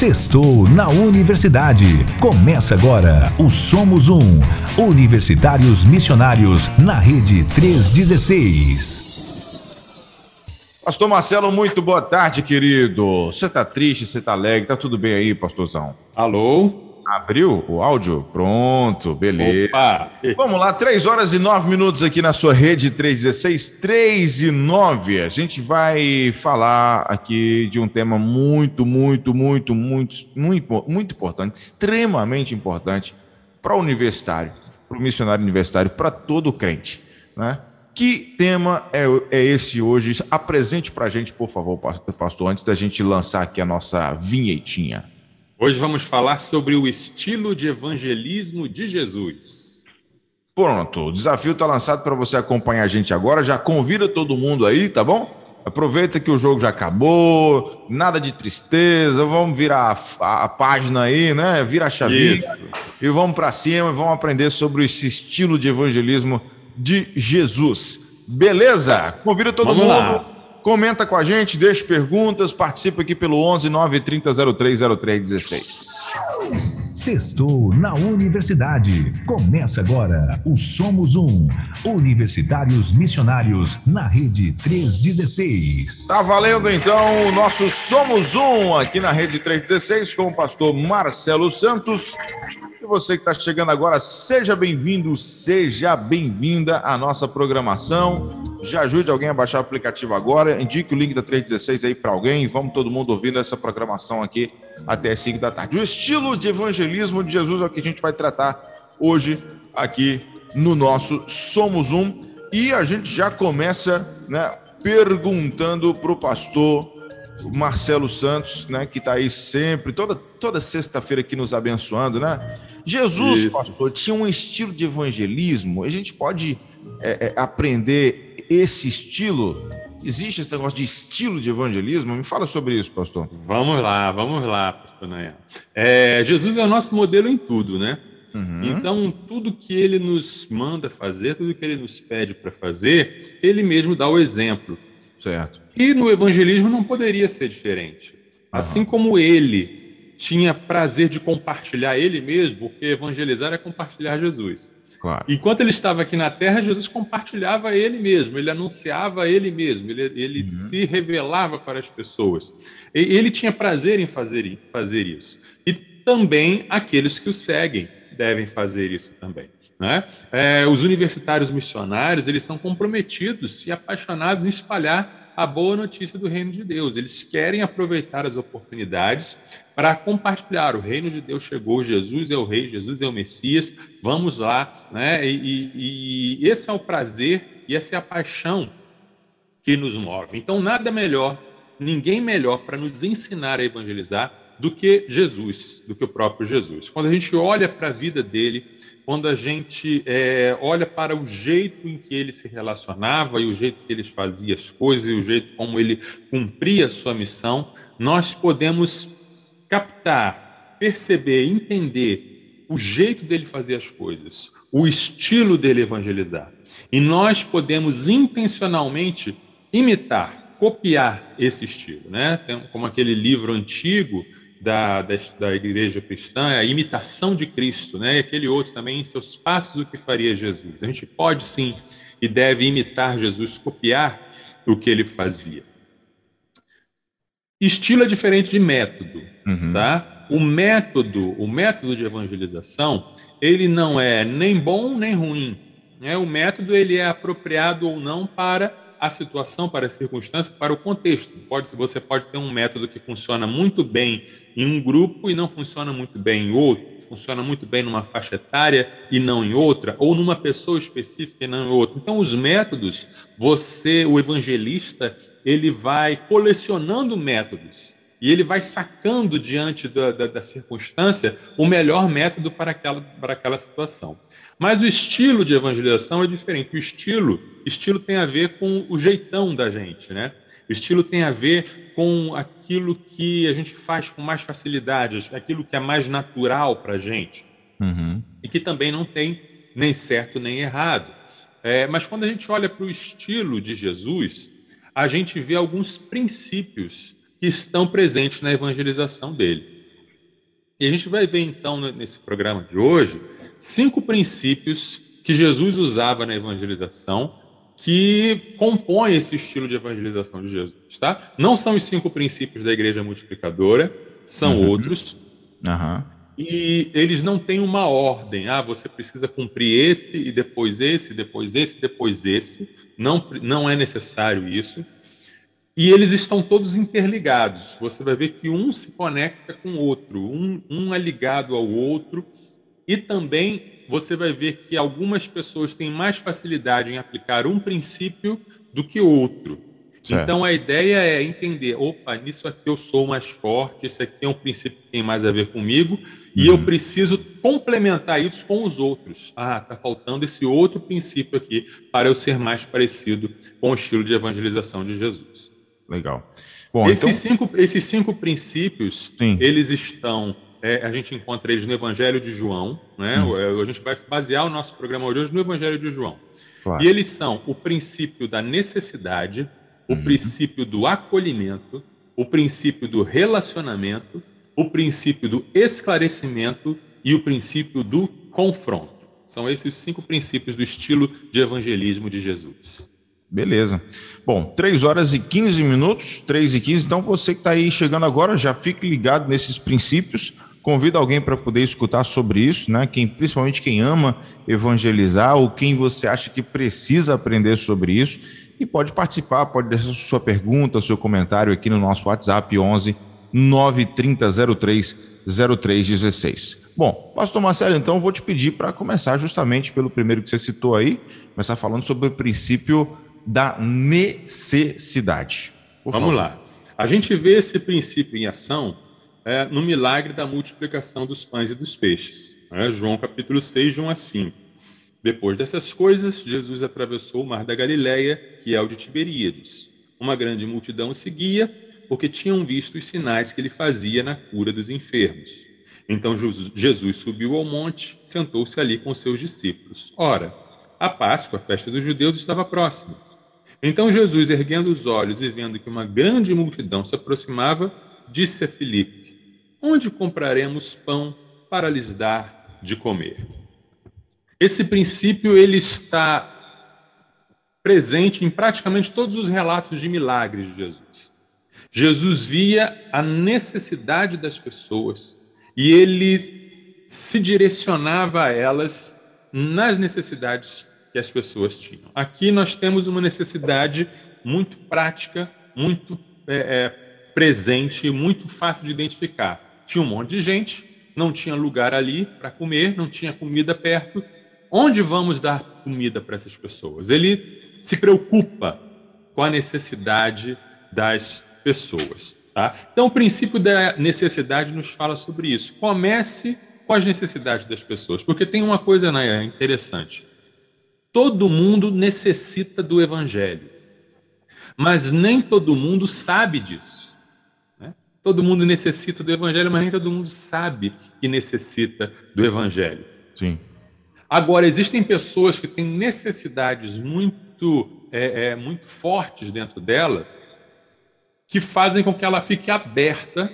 Sextou na Universidade. Começa agora o Somos Um. Universitários Missionários na Rede 316. Pastor Marcelo, muito boa tarde, querido. Você tá triste, você tá alegre, tá tudo bem aí, pastorzão? Alô? Abriu o áudio? Pronto, beleza. Opa. Vamos lá, 3 horas e 9 minutos aqui na sua rede 316, 3 e 9. A gente vai falar aqui de um tema muito, muito, muito, muito, muito, muito importante, extremamente importante para o universitário, para o missionário universitário, para todo crente, né? Que tema é, é esse hoje? Apresente para a gente, por favor, pastor, antes da gente lançar aqui a nossa vinhetinha. Hoje vamos falar sobre o estilo de evangelismo de Jesus. Pronto, o desafio está lançado para você acompanhar a gente agora. Já convida todo mundo aí, tá bom? Aproveita que o jogo já acabou, nada de tristeza, vamos virar a, a página aí, né? Vira a chavinha Isso. e vamos para cima e vamos aprender sobre esse estilo de evangelismo de Jesus. Beleza? Convida todo vamos mundo. Lá. Comenta com a gente, deixe perguntas, participe aqui pelo 11 930 030316. Sextou na Universidade. Começa agora o Somos Um. Universitários Missionários na Rede 316. Tá valendo então o nosso Somos Um aqui na Rede 316 com o pastor Marcelo Santos você que está chegando agora, seja bem-vindo, seja bem-vinda à nossa programação. Já ajude alguém a baixar o aplicativo agora, indique o link da 316 aí para alguém. Vamos todo mundo ouvindo essa programação aqui até as 5 da tarde. O estilo de evangelismo de Jesus é o que a gente vai tratar hoje aqui no nosso Somos Um. E a gente já começa né, perguntando para o pastor o Marcelo Santos, né, que está aí sempre, toda, toda sexta-feira aqui nos abençoando, né? Jesus, Isso. pastor, tinha um estilo de evangelismo. A gente pode é, é, aprender esse estilo? Existe esse negócio de estilo de evangelismo? Me fala sobre isso, pastor. Vamos lá, vamos lá, pastor Nayan. É, Jesus é o nosso modelo em tudo, né? Uhum. Então, tudo que ele nos manda fazer, tudo que ele nos pede para fazer, ele mesmo dá o exemplo. Certo. E no evangelismo não poderia ser diferente. Assim como ele tinha prazer de compartilhar ele mesmo, porque evangelizar é compartilhar Jesus. Claro. Enquanto ele estava aqui na terra, Jesus compartilhava ele mesmo, ele anunciava ele mesmo, ele, ele uhum. se revelava para as pessoas. E, ele tinha prazer em fazer, fazer isso. E também aqueles que o seguem devem fazer isso também. Né? É, os universitários missionários eles são comprometidos e apaixonados em espalhar a boa notícia do reino de Deus. Eles querem aproveitar as oportunidades para compartilhar. O reino de Deus chegou, Jesus é o rei, Jesus é o Messias, vamos lá. Né? E, e, e esse é o prazer e essa é a paixão que nos move. Então, nada melhor, ninguém melhor para nos ensinar a evangelizar do que Jesus, do que o próprio Jesus. Quando a gente olha para a vida dele, quando a gente é, olha para o jeito em que ele se relacionava e o jeito que ele fazia as coisas e o jeito como ele cumpria a sua missão, nós podemos captar, perceber, entender o jeito dele fazer as coisas, o estilo dele evangelizar. E nós podemos intencionalmente imitar, copiar esse estilo, né? Como aquele livro antigo da, da, da, igreja cristã é a imitação de Cristo, né? E aquele outro também, em seus passos, o que faria Jesus. A gente pode sim e deve imitar Jesus, copiar o que ele fazia. Estilo é diferente de método, uhum. tá? O método, o método de evangelização, ele não é nem bom nem ruim. Né? O método ele é apropriado ou não para a situação, para a circunstância, para o contexto. Pode, você pode ter um método que funciona muito bem em um grupo e não funciona muito bem em outro, funciona muito bem numa faixa etária e não em outra, ou numa pessoa específica e não em outra. Então, os métodos, você, o evangelista, ele vai colecionando métodos e ele vai sacando diante da, da, da circunstância o melhor método para aquela, para aquela situação. Mas o estilo de evangelização é diferente. O estilo, estilo tem a ver com o jeitão da gente, né? O estilo tem a ver com aquilo que a gente faz com mais facilidade, aquilo que é mais natural para a gente. Uhum. E que também não tem nem certo nem errado. É, mas quando a gente olha para o estilo de Jesus, a gente vê alguns princípios que estão presentes na evangelização dele. E a gente vai ver então nesse programa de hoje cinco princípios que Jesus usava na evangelização que compõem esse estilo de evangelização de Jesus, tá? Não são os cinco princípios da igreja multiplicadora, são uhum. outros. Uhum. E eles não têm uma ordem. Ah, você precisa cumprir esse e depois esse, depois esse, depois esse. Não, não é necessário isso. E eles estão todos interligados. Você vai ver que um se conecta com o outro, um, um é ligado ao outro. E também você vai ver que algumas pessoas têm mais facilidade em aplicar um princípio do que outro. Certo. Então a ideia é entender: opa, nisso aqui eu sou mais forte, esse aqui é um princípio que tem mais a ver comigo, e eu uhum. preciso complementar isso com os outros. Ah, está faltando esse outro princípio aqui para eu ser mais parecido com o estilo de evangelização de Jesus. Legal. Bom, esses, então... cinco, esses cinco princípios, Sim. eles estão é, a gente encontra eles no Evangelho de João, né? Hum. É, a gente vai basear o nosso programa hoje no Evangelho de João. Claro. E eles são o princípio da necessidade, o uhum. princípio do acolhimento, o princípio do relacionamento, o princípio do esclarecimento e o princípio do confronto. São esses cinco princípios do estilo de evangelismo de Jesus. Beleza. Bom, 3 horas e 15 minutos, 3 e 15. Então, você que está aí chegando agora, já fique ligado nesses princípios. Convida alguém para poder escutar sobre isso, né? Quem, principalmente quem ama evangelizar ou quem você acha que precisa aprender sobre isso. E pode participar, pode deixar sua pergunta, seu comentário aqui no nosso WhatsApp 11 93003 0316. Bom, Pastor Marcelo, então vou te pedir para começar justamente pelo primeiro que você citou aí, começar falando sobre o princípio da necessidade. Por Vamos favor. lá. A gente vê esse princípio em ação é, no milagre da multiplicação dos pães e dos peixes. Né? João capítulo 6, de 1 a 5. Depois dessas coisas, Jesus atravessou o mar da Galileia, que é o de Tiberíades. Uma grande multidão o seguia, porque tinham visto os sinais que ele fazia na cura dos enfermos. Então Jesus subiu ao monte, sentou-se ali com seus discípulos. Ora, a Páscoa, a festa dos judeus, estava próxima. Então Jesus, erguendo os olhos e vendo que uma grande multidão se aproximava, disse a Filipe: Onde compraremos pão para lhes dar de comer? Esse princípio ele está presente em praticamente todos os relatos de milagres de Jesus. Jesus via a necessidade das pessoas e ele se direcionava a elas nas necessidades que as pessoas tinham. Aqui nós temos uma necessidade muito prática, muito é, é, presente, muito fácil de identificar. Tinha um monte de gente, não tinha lugar ali para comer, não tinha comida perto. Onde vamos dar comida para essas pessoas? Ele se preocupa com a necessidade das pessoas. Tá? Então, o princípio da necessidade nos fala sobre isso. Comece com as necessidades das pessoas, porque tem uma coisa né, interessante. Todo mundo necessita do evangelho, mas nem todo mundo sabe disso. Todo mundo necessita do evangelho, mas nem todo mundo sabe que necessita do evangelho. Sim. Agora, existem pessoas que têm necessidades muito, é, é, muito fortes dentro dela que fazem com que ela fique aberta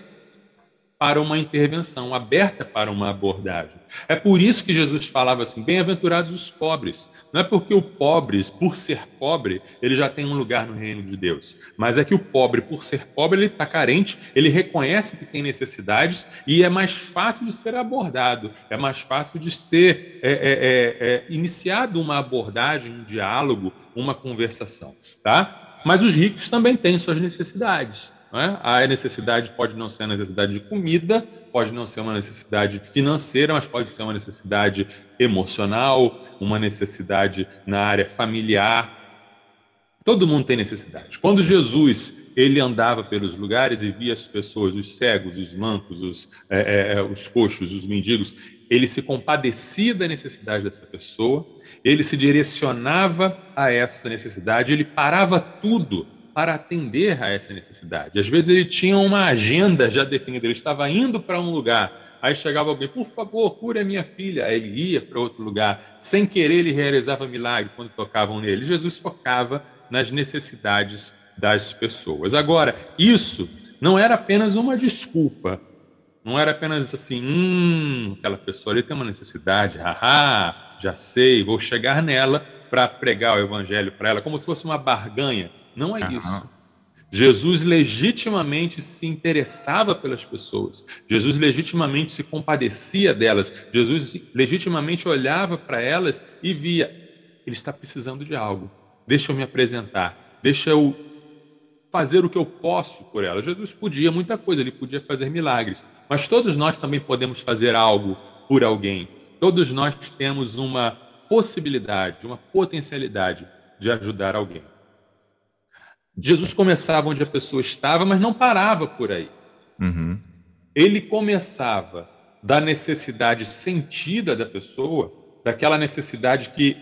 para uma intervenção, aberta para uma abordagem. É por isso que Jesus falava assim: bem-aventurados os pobres. Não é porque o pobre, por ser pobre, ele já tem um lugar no reino de Deus, mas é que o pobre, por ser pobre, ele está carente, ele reconhece que tem necessidades e é mais fácil de ser abordado, é mais fácil de ser é, é, é, é iniciado uma abordagem, um diálogo, uma conversação, tá? Mas os ricos também têm suas necessidades. A necessidade pode não ser a necessidade de comida, pode não ser uma necessidade financeira, mas pode ser uma necessidade emocional, uma necessidade na área familiar. Todo mundo tem necessidade. Quando Jesus ele andava pelos lugares e via as pessoas, os cegos, os mancos, os, é, é, é os coxos, os mendigos, ele se compadecia da necessidade dessa pessoa, ele se direcionava a essa necessidade, ele parava tudo para atender a essa necessidade. Às vezes ele tinha uma agenda já definida, ele estava indo para um lugar, aí chegava alguém, por favor, cure a minha filha. Aí ele ia para outro lugar, sem querer ele realizava milagre quando tocavam nele. Jesus focava nas necessidades das pessoas. Agora, isso não era apenas uma desculpa, Não era apenas assim, hum, aquela pessoa ali tem uma necessidade, haha, já sei, vou chegar nela para pregar o evangelho para ela, como se fosse uma barganha. Não é uhum. isso. Jesus legitimamente se interessava pelas pessoas, Jesus legitimamente se compadecia delas, Jesus legitimamente olhava para elas e via: ele está precisando de algo, deixa eu me apresentar, deixa eu fazer o que eu posso por ela. Jesus podia muita coisa, ele podia fazer milagres, mas todos nós também podemos fazer algo por alguém, todos nós temos uma possibilidade, uma potencialidade de ajudar alguém. Jesus começava onde a pessoa estava, mas não parava por aí. Uhum. Ele começava da necessidade sentida da pessoa, daquela necessidade que,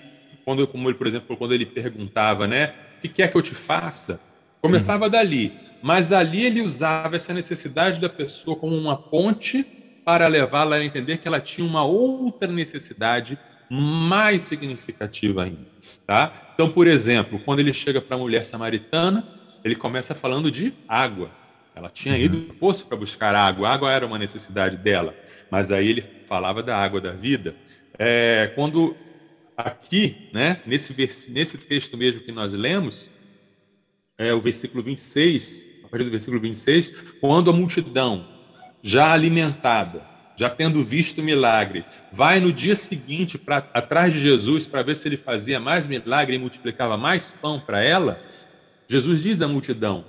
quando, como ele, por exemplo, quando ele perguntava, né, o que quer que eu te faça? Começava uhum. dali, mas ali ele usava essa necessidade da pessoa como uma ponte para levá-la a entender que ela tinha uma outra necessidade mais significativa ainda. Tá? Então, por exemplo, quando ele chega para a mulher samaritana, ele começa falando de água. Ela tinha ido ao poço para buscar água, a água era uma necessidade dela, mas aí ele falava da água da vida. É, quando aqui, né, nesse, nesse texto mesmo que nós lemos, é, o versículo 26, a partir do versículo 26, quando a multidão, já alimentada, já tendo visto o milagre, vai no dia seguinte pra, atrás de Jesus para ver se ele fazia mais milagre e multiplicava mais pão para ela, Jesus diz à multidão: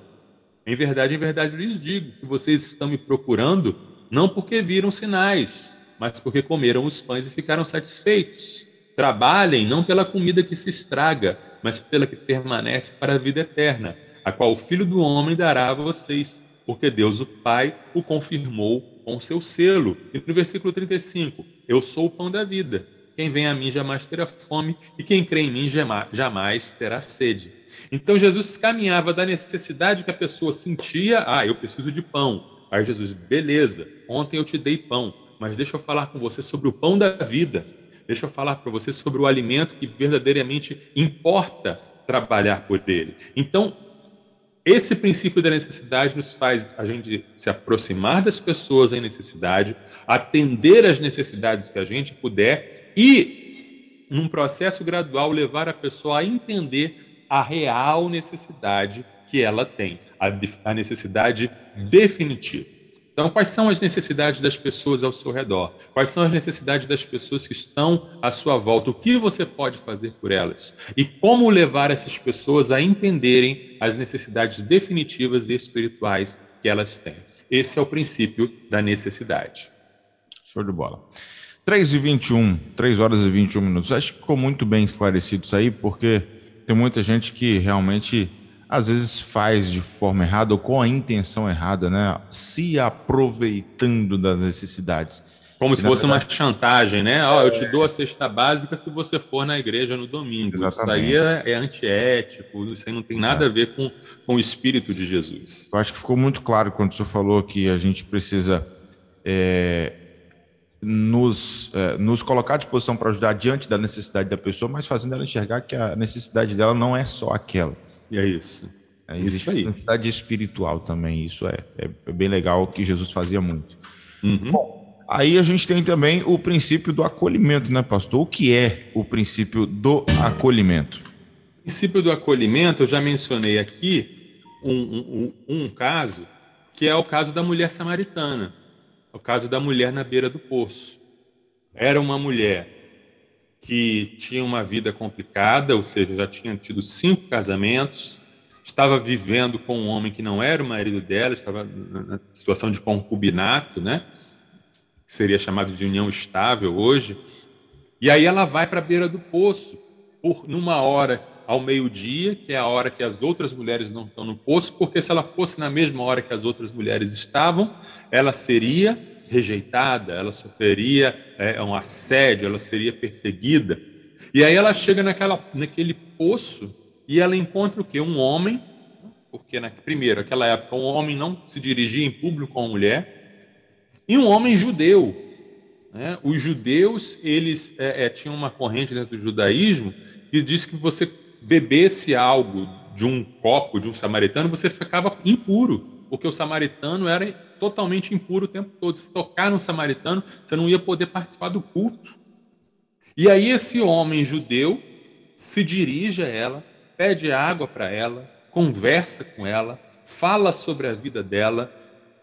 Em verdade, em verdade eu lhes digo que vocês estão me procurando não porque viram sinais, mas porque comeram os pães e ficaram satisfeitos. Trabalhem não pela comida que se estraga, mas pela que permanece para a vida eterna, a qual o Filho do Homem dará a vocês, porque Deus o Pai o confirmou com seu selo. E no versículo 35, eu sou o pão da vida. Quem vem a mim jamais terá fome, e quem crê em mim jamais terá sede. Então Jesus caminhava da necessidade que a pessoa sentia, ah, eu preciso de pão. Aí Jesus, beleza, ontem eu te dei pão, mas deixa eu falar com você sobre o pão da vida. Deixa eu falar para você sobre o alimento que verdadeiramente importa trabalhar por ele. Então, esse princípio da necessidade nos faz a gente se aproximar das pessoas em necessidade, atender às necessidades que a gente puder e, num processo gradual, levar a pessoa a entender a real necessidade que ela tem, a, a necessidade definitiva. Então, quais são as necessidades das pessoas ao seu redor? Quais são as necessidades das pessoas que estão à sua volta? O que você pode fazer por elas? E como levar essas pessoas a entenderem as necessidades definitivas e espirituais que elas têm? Esse é o princípio da necessidade. Show de bola. 3 e 21, 3 horas e 21 minutos. Acho que ficou muito bem esclarecido isso aí, porque tem muita gente que realmente às vezes faz de forma errada ou com a intenção errada, né? Se aproveitando das necessidades. Como se fosse verdade... uma chantagem, né? Ó, oh, eu te dou a cesta básica se você for na igreja no domingo. Exatamente. Isso aí é, é antiético, isso aí não tem nada a ver com, com o espírito de Jesus. Eu acho que ficou muito claro quando o senhor falou que a gente precisa é, nos, é, nos colocar à disposição para ajudar diante da necessidade da pessoa, mas fazendo ela enxergar que a necessidade dela não é só aquela e é isso. É, existe isso aí. identidade espiritual também, isso é, é, é, bem legal que Jesus fazia muito. Uhum. Bom, aí a gente tem também o princípio do acolhimento, né, pastor? O que é o princípio do acolhimento? O princípio do acolhimento, eu já mencionei aqui um, um, um caso, que é o caso da mulher samaritana, o caso da mulher na beira do poço. Era uma mulher que tinha uma vida complicada, ou seja, já tinha tido cinco casamentos, estava vivendo com um homem que não era o marido dela, estava na situação de concubinato, né? Que seria chamado de união estável hoje. E aí ela vai para a beira do poço, por numa hora ao meio-dia, que é a hora que as outras mulheres não estão no poço, porque se ela fosse na mesma hora que as outras mulheres estavam, ela seria rejeitada, ela sofreria é, um assédio, ela seria perseguida. E aí ela chega naquela, naquele poço e ela encontra o quê? Um homem, porque na, primeiro, naquela época, um homem não se dirigia em público a mulher, e um homem judeu. Né? Os judeus, eles é, é, tinham uma corrente dentro do judaísmo que diz que você bebesse algo de um copo de um samaritano, você ficava impuro, porque o samaritano era totalmente impuro o tempo todo. Se tocar no samaritano, você não ia poder participar do culto. E aí esse homem judeu se dirige a ela, pede água para ela, conversa com ela, fala sobre a vida dela,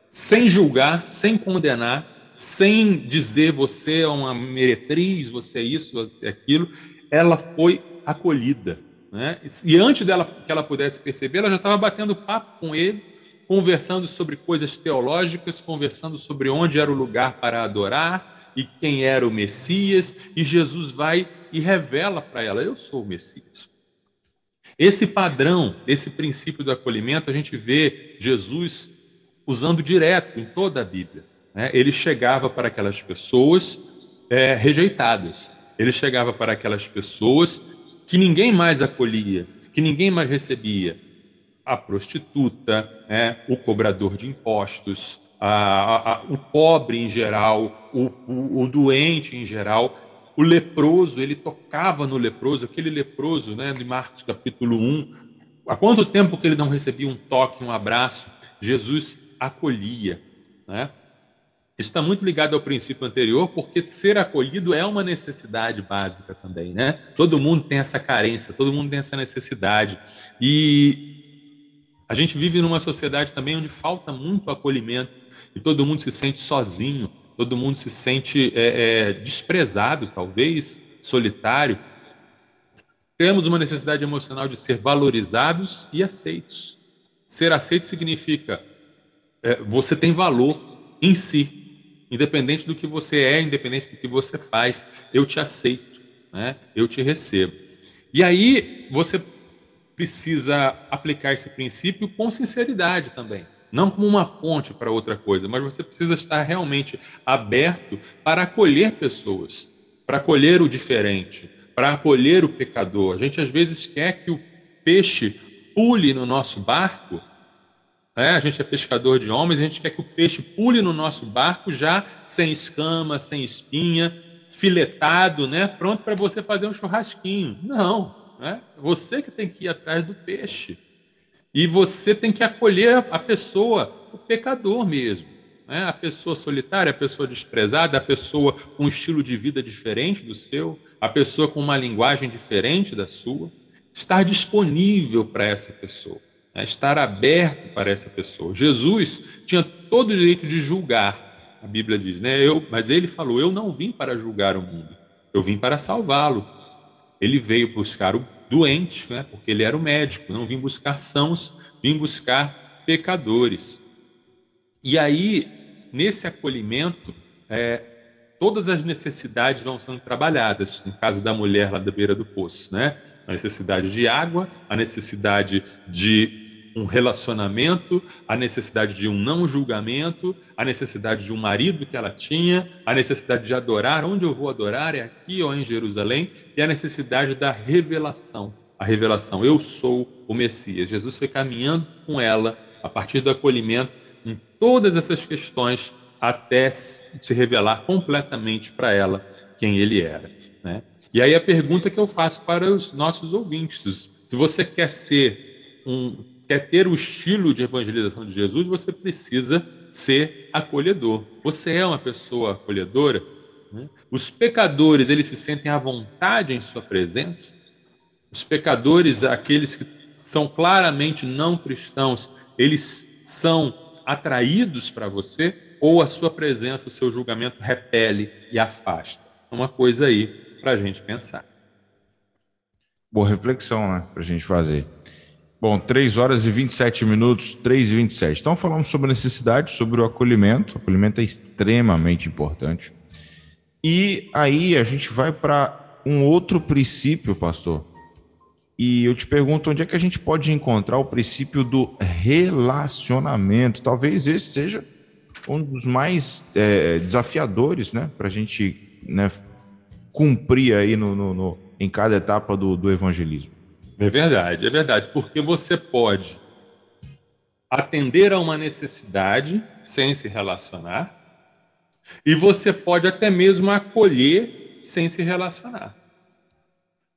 sem julgar, sem condenar, sem dizer você é uma meretriz, você é isso, você é aquilo. Ela foi acolhida. Né? E antes dela que ela pudesse perceber, ela já estava batendo papo com ele, conversando sobre coisas teológicas, conversando sobre onde era o lugar para adorar e quem era o Messias. E Jesus vai e revela para ela: Eu sou o Messias. Esse padrão, esse princípio do acolhimento, a gente vê Jesus usando direto em toda a Bíblia. Né? Ele chegava para aquelas pessoas é, rejeitadas, ele chegava para aquelas pessoas que ninguém mais acolhia, que ninguém mais recebia. A prostituta, né, o cobrador de impostos, a, a, o pobre em geral, o, o, o, doente em geral, o leproso, ele tocava no leproso, aquele leproso né, de Marcos capítulo 1. Há quanto tempo que ele não recebia um toque, um abraço? Jesus acolhia. Né? Isso está muito ligado ao princípio anterior, porque ser acolhido é uma necessidade básica também, né? Todo mundo tem essa carência, todo mundo tem essa necessidade. E a gente vive numa sociedade também onde falta muito acolhimento e todo mundo se sente sozinho, todo mundo se sente é, é, desprezado, talvez, solitário. Temos uma necessidade emocional de ser valorizados e aceitos. Ser aceito significa é, você tem valor em si, Independente do que você é, independente do que você faz, eu te aceito, né? eu te recebo. E aí você precisa aplicar esse princípio com sinceridade também. Não como uma ponte para outra coisa, mas você precisa estar realmente aberto para acolher pessoas, para acolher o diferente, para acolher o pecador. A gente às vezes quer que o peixe pule no nosso barco é, a gente é pescador de homens, a gente quer que o peixe pule no nosso barco já sem escama, sem espinha, filetado, né? pronto para você fazer um churrasquinho. Não, né? você que tem que ir atrás do peixe. E você tem que acolher a pessoa, o pecador mesmo. Né? A pessoa solitária, a pessoa desprezada, a pessoa com um estilo de vida diferente do seu, a pessoa com uma linguagem diferente da sua. Estar disponível para essa pessoa né, estar aberto para essa pessoa. Jesus tinha todo o direito de julgar, a Bíblia diz, né? Eu, mas ele falou: Eu não vim para julgar o mundo, eu vim para salvá-lo. Ele veio buscar o doente, né, porque ele era o médico, não vim buscar sãos, vim buscar pecadores. E aí, nesse acolhimento, é, todas as necessidades vão sendo trabalhadas. No caso da mulher lá da beira do poço, né? A necessidade de água, a necessidade de um relacionamento, a necessidade de um não julgamento, a necessidade de um marido que ela tinha, a necessidade de adorar, onde eu vou adorar é aqui ou em Jerusalém, e a necessidade da revelação. A revelação, eu sou o Messias. Jesus foi caminhando com ela a partir do acolhimento em todas essas questões até se revelar completamente para ela quem ele era. Né? E aí a pergunta que eu faço para os nossos ouvintes: se você quer ser um quer ter o estilo de evangelização de Jesus, você precisa ser acolhedor. Você é uma pessoa acolhedora? Né? Os pecadores, eles se sentem à vontade em sua presença? Os pecadores, aqueles que são claramente não cristãos, eles são atraídos para você? Ou a sua presença, o seu julgamento repele e afasta? É uma coisa aí para a gente pensar. Boa reflexão, né? Para a gente fazer. Bom, 3 horas e 27 minutos, 3 e 27. Então falamos sobre necessidade, sobre o acolhimento. O acolhimento é extremamente importante. E aí a gente vai para um outro princípio, pastor. E eu te pergunto onde é que a gente pode encontrar o princípio do relacionamento. Talvez esse seja um dos mais é, desafiadores, né, para a gente né, cumprir aí no, no, no, em cada etapa do, do evangelismo. É verdade, é verdade, porque você pode atender a uma necessidade sem se relacionar, e você pode até mesmo acolher sem se relacionar.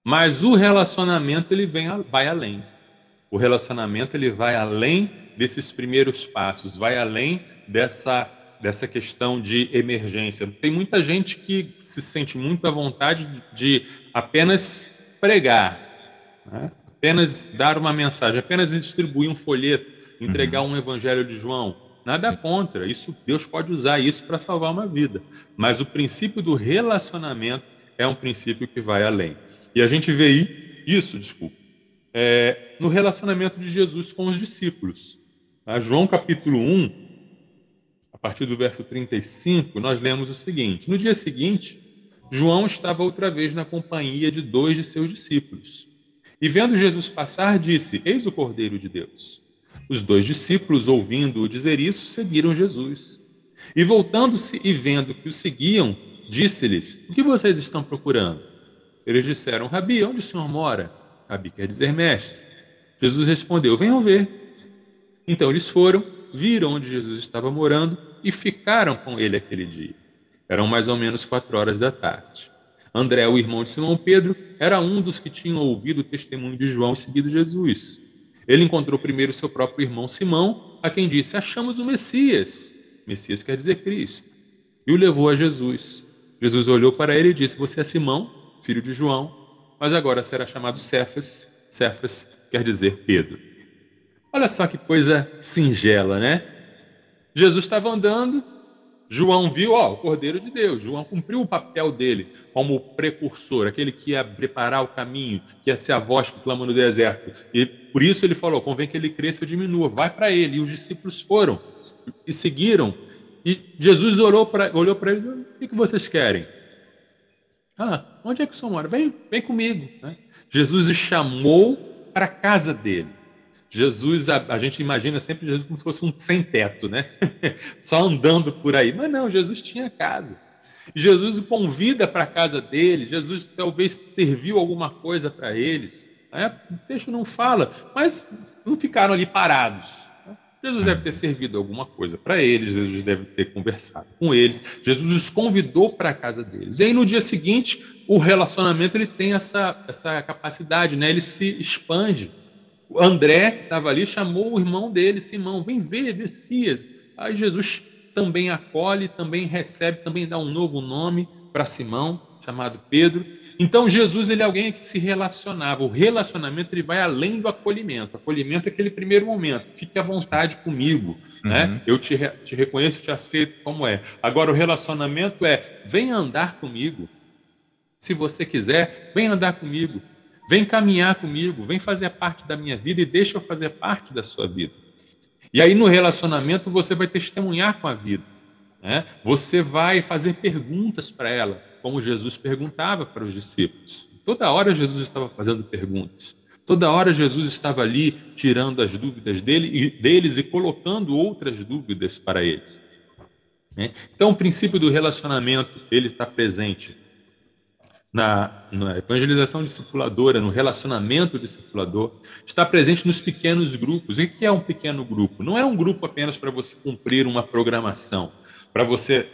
Mas o relacionamento ele vem, vai além. O relacionamento ele vai além desses primeiros passos, vai além dessa, dessa questão de emergência. Tem muita gente que se sente muito à vontade de apenas pregar, né? apenas dar uma mensagem, apenas distribuir um folheto, entregar uhum. um evangelho de João. Nada Sim. contra, isso Deus pode usar isso para salvar uma vida. Mas o princípio do relacionamento é um princípio que vai além. E a gente vê isso, desculpa, é, no relacionamento de Jesus com os discípulos. A João capítulo 1, a partir do verso 35, nós lemos o seguinte: No dia seguinte, João estava outra vez na companhia de dois de seus discípulos. E vendo Jesus passar, disse: Eis o Cordeiro de Deus. Os dois discípulos, ouvindo-o dizer isso, seguiram Jesus. E voltando-se e vendo que o seguiam, disse-lhes: O que vocês estão procurando? Eles disseram: Rabi, onde o senhor mora? Rabi quer dizer mestre. Jesus respondeu: Venham ver. Então eles foram, viram onde Jesus estava morando e ficaram com ele aquele dia. Eram mais ou menos quatro horas da tarde. André, o irmão de Simão Pedro, era um dos que tinham ouvido o testemunho de João e seguido Jesus. Ele encontrou primeiro seu próprio irmão Simão, a quem disse: Achamos o Messias. Messias quer dizer Cristo. E o levou a Jesus. Jesus olhou para ele e disse: Você é Simão, filho de João, mas agora será chamado Cefas. Cefas quer dizer Pedro. Olha só que coisa singela, né? Jesus estava andando, João viu, ó, o Cordeiro de Deus. João cumpriu o papel dele como precursor, aquele que ia preparar o caminho, que ia ser a voz que clama no deserto. E por isso ele falou: convém que ele cresça e diminua. Vai para ele. E os discípulos foram e seguiram. E Jesus olhou para olhou eles: o que, vocês querem? Ah, onde é que o senhor mora? Vem, vem comigo. Né? Jesus chamou para a casa dele. Jesus, a, a, gente imagina sempre Jesus como se fosse um sem-teto, né? Só andando por aí. Mas não, Jesus tinha casa. Jesus o convida para a casa dele, Jesus talvez serviu alguma coisa para eles. Né? O texto não fala, mas não ficaram ali parados. Jesus deve ter servido alguma coisa para eles, Jesus deve ter conversado com eles. Jesus os convidou para a casa deles. E aí no dia seguinte, o relacionamento ele tem essa, essa capacidade, né? ele se expande. O André, que estava ali, chamou o irmão dele, Simão, vem ver Messias. Aí Jesus também acolhe, também recebe, também dá um novo nome para Simão, chamado Pedro. Então Jesus ele é alguém que se relacionava. O relacionamento ele vai além do acolhimento. Acolhimento é aquele primeiro momento. Fique à vontade comigo, né? uhum. né? Eu te, te reconheço, te aceito como é. Agora o relacionamento é: vem andar comigo. Se você quiser, vem andar comigo. Vem caminhar comigo, vem fazer parte da minha vida e deixa eu fazer parte da sua vida. E aí no relacionamento você vai testemunhar com a vida. Né? Você vai fazer perguntas para ela, como Jesus perguntava para os discípulos. Toda hora Jesus estava fazendo perguntas. Toda hora Jesus estava ali tirando as dúvidas dele e, deles e colocando outras dúvidas para eles. Né? Então, o princípio do relacionamento ele está presente na, na, evangelização discipuladora, no relacionamento discipulador, está presente nos pequenos grupos. O que é um pequeno grupo? Não é um grupo apenas para você cumprir uma programação, para você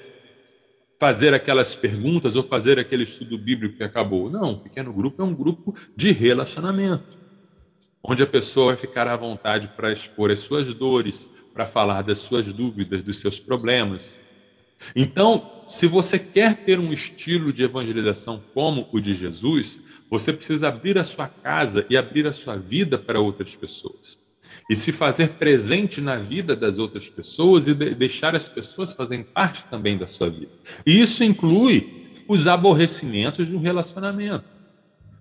fazer aquelas perguntas ou fazer aquele estudo bíblico que acabou. Não, um pequeno grupo é um grupo de relacionamento, onde a pessoa vai ficar à vontade para expor as suas dores, para falar das suas dúvidas, dos seus problemas. Então, se você quer ter um estilo de evangelização como o de Jesus, você precisa abrir a sua casa e abrir a sua vida para outras pessoas. E se fazer presente na vida das outras pessoas e deixar as pessoas fazerem parte também da sua vida. E isso inclui os aborrecimentos de um relacionamento.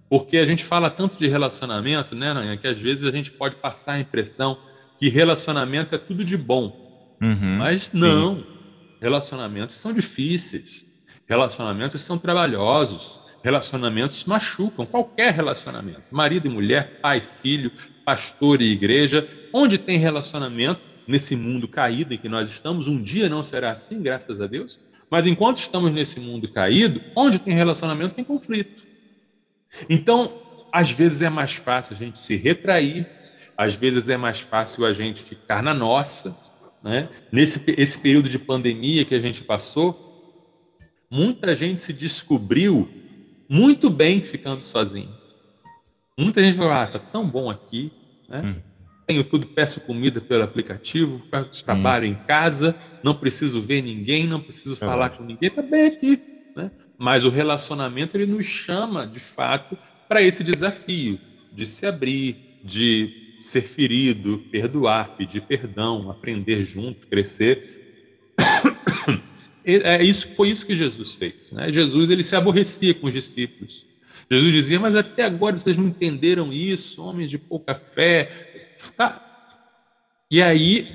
Porque a gente fala tanto de relacionamento, né, Nanha, que às vezes a gente pode passar a impressão que relacionamento é tudo de bom. Uhum, Mas não. Sim. Relacionamentos são difíceis, relacionamentos são trabalhosos, relacionamentos machucam, qualquer relacionamento. Marido e mulher, pai, filho, pastor e igreja, onde tem relacionamento, nesse mundo caído em que nós estamos, um dia não será assim, graças a Deus, mas enquanto estamos nesse mundo caído, onde tem relacionamento tem conflito. Então, às vezes é mais fácil a gente se retrair, às vezes é mais fácil a gente ficar na nossa, né? Nesse esse período de pandemia que a gente passou, muita gente se descobriu muito bem ficando sozinho. Muita gente falou: ah, tá tão bom aqui, né? Hum. tenho tudo, peço comida pelo aplicativo, faço trabalho em casa, não preciso ver ninguém, não preciso é falar verdade. com ninguém, está bem aqui. Né? Mas o relacionamento ele nos chama, de fato, para esse desafio de se abrir, de ser ferido, perdoar, pedir perdão, aprender junto, crescer. É isso, foi isso que Jesus fez. Né? Jesus ele se aborrecia com os discípulos. Jesus dizia: Mas até agora vocês não entenderam isso, homens de pouca fé. E aí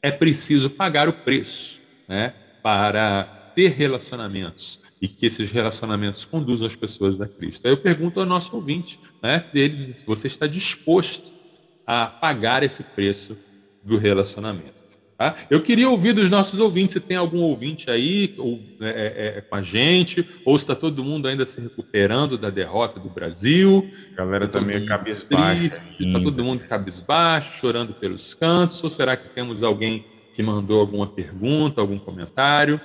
é preciso pagar o preço né? para ter relacionamentos e que esses relacionamentos conduzam as pessoas a Cristo. Aí eu pergunto ao nosso ouvinte, né, deles, você está disposto a pagar esse preço do relacionamento? Tá? Eu queria ouvir dos nossos ouvintes, se tem algum ouvinte aí ou, é, é, é com a gente, ou se está todo mundo ainda se recuperando da derrota do Brasil. A galera está meio cabisbaixo. Está todo mundo cabisbaixo, chorando pelos cantos, ou será que temos alguém que mandou alguma pergunta, algum comentário?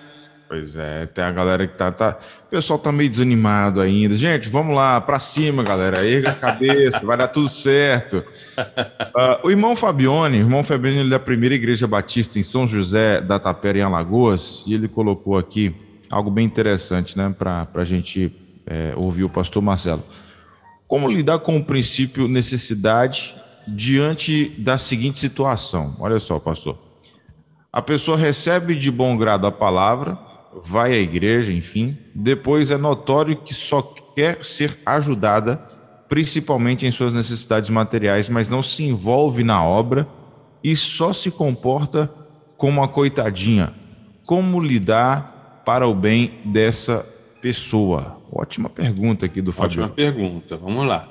Pois é, tem a galera que tá, tá. O pessoal tá meio desanimado ainda. Gente, vamos lá, para cima, galera. Erga a cabeça, vai dar tudo certo. Uh, o irmão Fabione, o irmão Fabione ele é da primeira igreja batista em São José da Tapera, em Alagoas, e ele colocou aqui algo bem interessante, né, para a gente é, ouvir o pastor Marcelo. Como lidar com o princípio necessidade diante da seguinte situação? Olha só, pastor. A pessoa recebe de bom grado a palavra, vai à igreja, enfim, depois é notório que só quer ser ajudada, principalmente em suas necessidades materiais, mas não se envolve na obra e só se comporta como uma coitadinha. Como lidar para o bem dessa pessoa? Ótima pergunta aqui do Fábio. Ótima pergunta, vamos lá.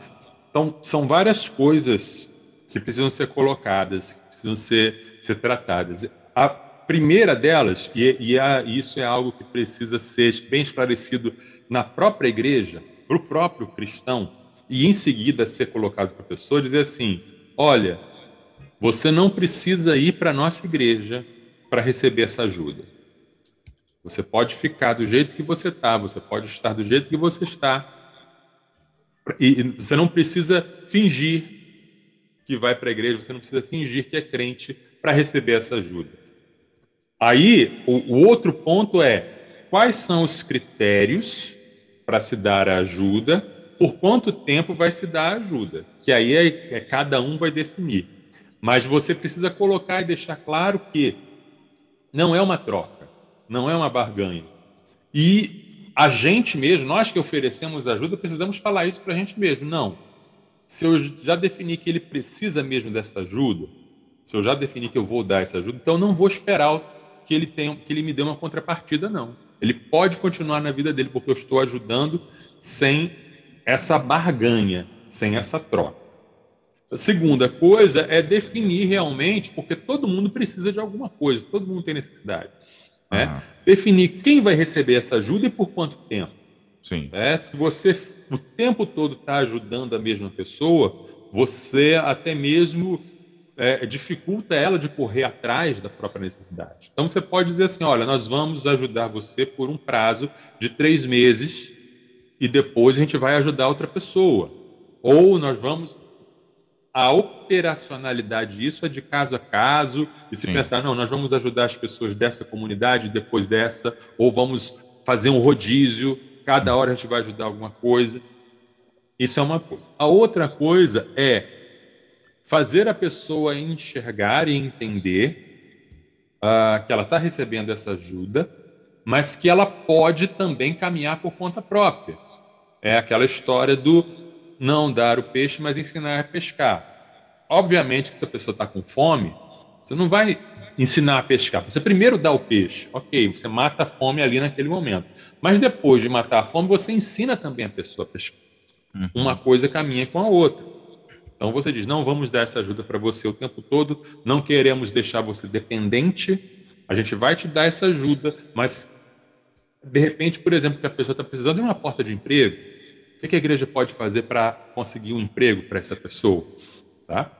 Então, são várias coisas que precisam ser colocadas, que precisam ser, ser tratadas. A primeira delas, e, e a, isso é algo que precisa ser bem esclarecido na própria igreja, para o próprio cristão, e em seguida ser colocado para a pessoa, dizer assim: olha, você não precisa ir para a nossa igreja para receber essa ajuda. Você pode ficar do jeito que você está, você pode estar do jeito que você está. E você não precisa fingir que vai para a igreja, você não precisa fingir que é crente para receber essa ajuda. Aí, o, o outro ponto é quais são os critérios para se dar a ajuda, por quanto tempo vai se dar a ajuda, que aí é, é, cada um vai definir. Mas você precisa colocar e deixar claro que não é uma troca, não é uma barganha. E a gente mesmo, nós que oferecemos ajuda, precisamos falar isso para a gente mesmo. Não. Se eu já defini que ele precisa mesmo dessa ajuda, se eu já defini que eu vou dar essa ajuda, então eu não vou esperar que ele, tem, que ele me dê uma contrapartida, não. Ele pode continuar na vida dele, porque eu estou ajudando sem essa barganha, sem essa troca. A segunda coisa é definir realmente, porque todo mundo precisa de alguma coisa, todo mundo tem necessidade. Né? Ah. Definir quem vai receber essa ajuda e por quanto tempo. Sim. É, se você o tempo todo está ajudando a mesma pessoa, você até mesmo é, dificulta ela de correr atrás da própria necessidade. Então você pode dizer assim: olha, nós vamos ajudar você por um prazo de três meses e depois a gente vai ajudar outra pessoa. Ou nós vamos. A operacionalidade disso é de caso a caso, e se Sim. pensar, não, nós vamos ajudar as pessoas dessa comunidade, depois dessa, ou vamos fazer um rodízio, cada hora a gente vai ajudar alguma coisa. Isso é uma coisa. A outra coisa é fazer a pessoa enxergar e entender uh, que ela está recebendo essa ajuda, mas que ela pode também caminhar por conta própria. É aquela história do não dar o peixe, mas ensinar a pescar. Obviamente que se a pessoa está com fome, você não vai ensinar a pescar. Você primeiro dá o peixe, ok, você mata a fome ali naquele momento. Mas depois de matar a fome, você ensina também a pessoa a pescar. Uhum. Uma coisa caminha com a outra. Então você diz: não vamos dar essa ajuda para você o tempo todo, não queremos deixar você dependente, a gente vai te dar essa ajuda, mas de repente, por exemplo, que a pessoa está precisando de uma porta de emprego, o que a igreja pode fazer para conseguir um emprego para essa pessoa? Tá?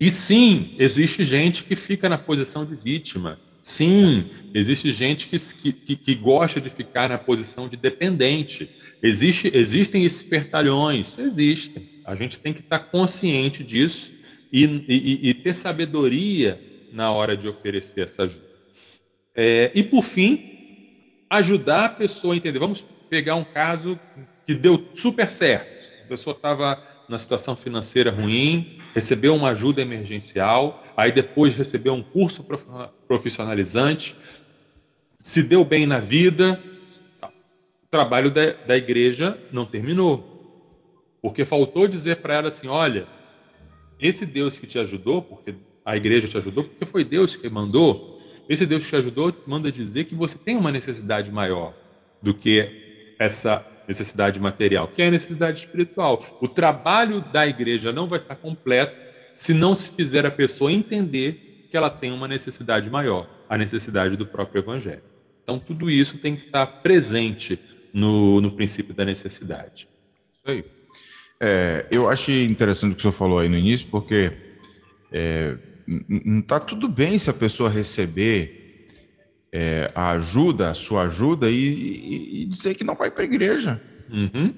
E sim, existe gente que fica na posição de vítima. Sim, existe gente que, que, que gosta de ficar na posição de dependente. Existe, existem espertalhões, existem. A gente tem que estar consciente disso e, e, e ter sabedoria na hora de oferecer essa ajuda. É, e por fim, ajudar a pessoa a entender. Vamos pegar um caso que deu super certo. A pessoa estava na situação financeira ruim, recebeu uma ajuda emergencial, aí depois recebeu um curso profissionalizante, se deu bem na vida. O trabalho da, da igreja não terminou. Porque faltou dizer para ela assim: olha, esse Deus que te ajudou, porque a igreja te ajudou, porque foi Deus que mandou, esse Deus que te ajudou manda dizer que você tem uma necessidade maior do que essa necessidade material, que é a necessidade espiritual. O trabalho da igreja não vai estar completo se não se fizer a pessoa entender que ela tem uma necessidade maior, a necessidade do próprio evangelho. Então, tudo isso tem que estar presente no, no princípio da necessidade. Isso aí. É, eu achei interessante o que o senhor falou aí no início, porque é, não está tudo bem se a pessoa receber é, a ajuda, a sua ajuda, e, e, e dizer que não vai para a igreja. Uhum.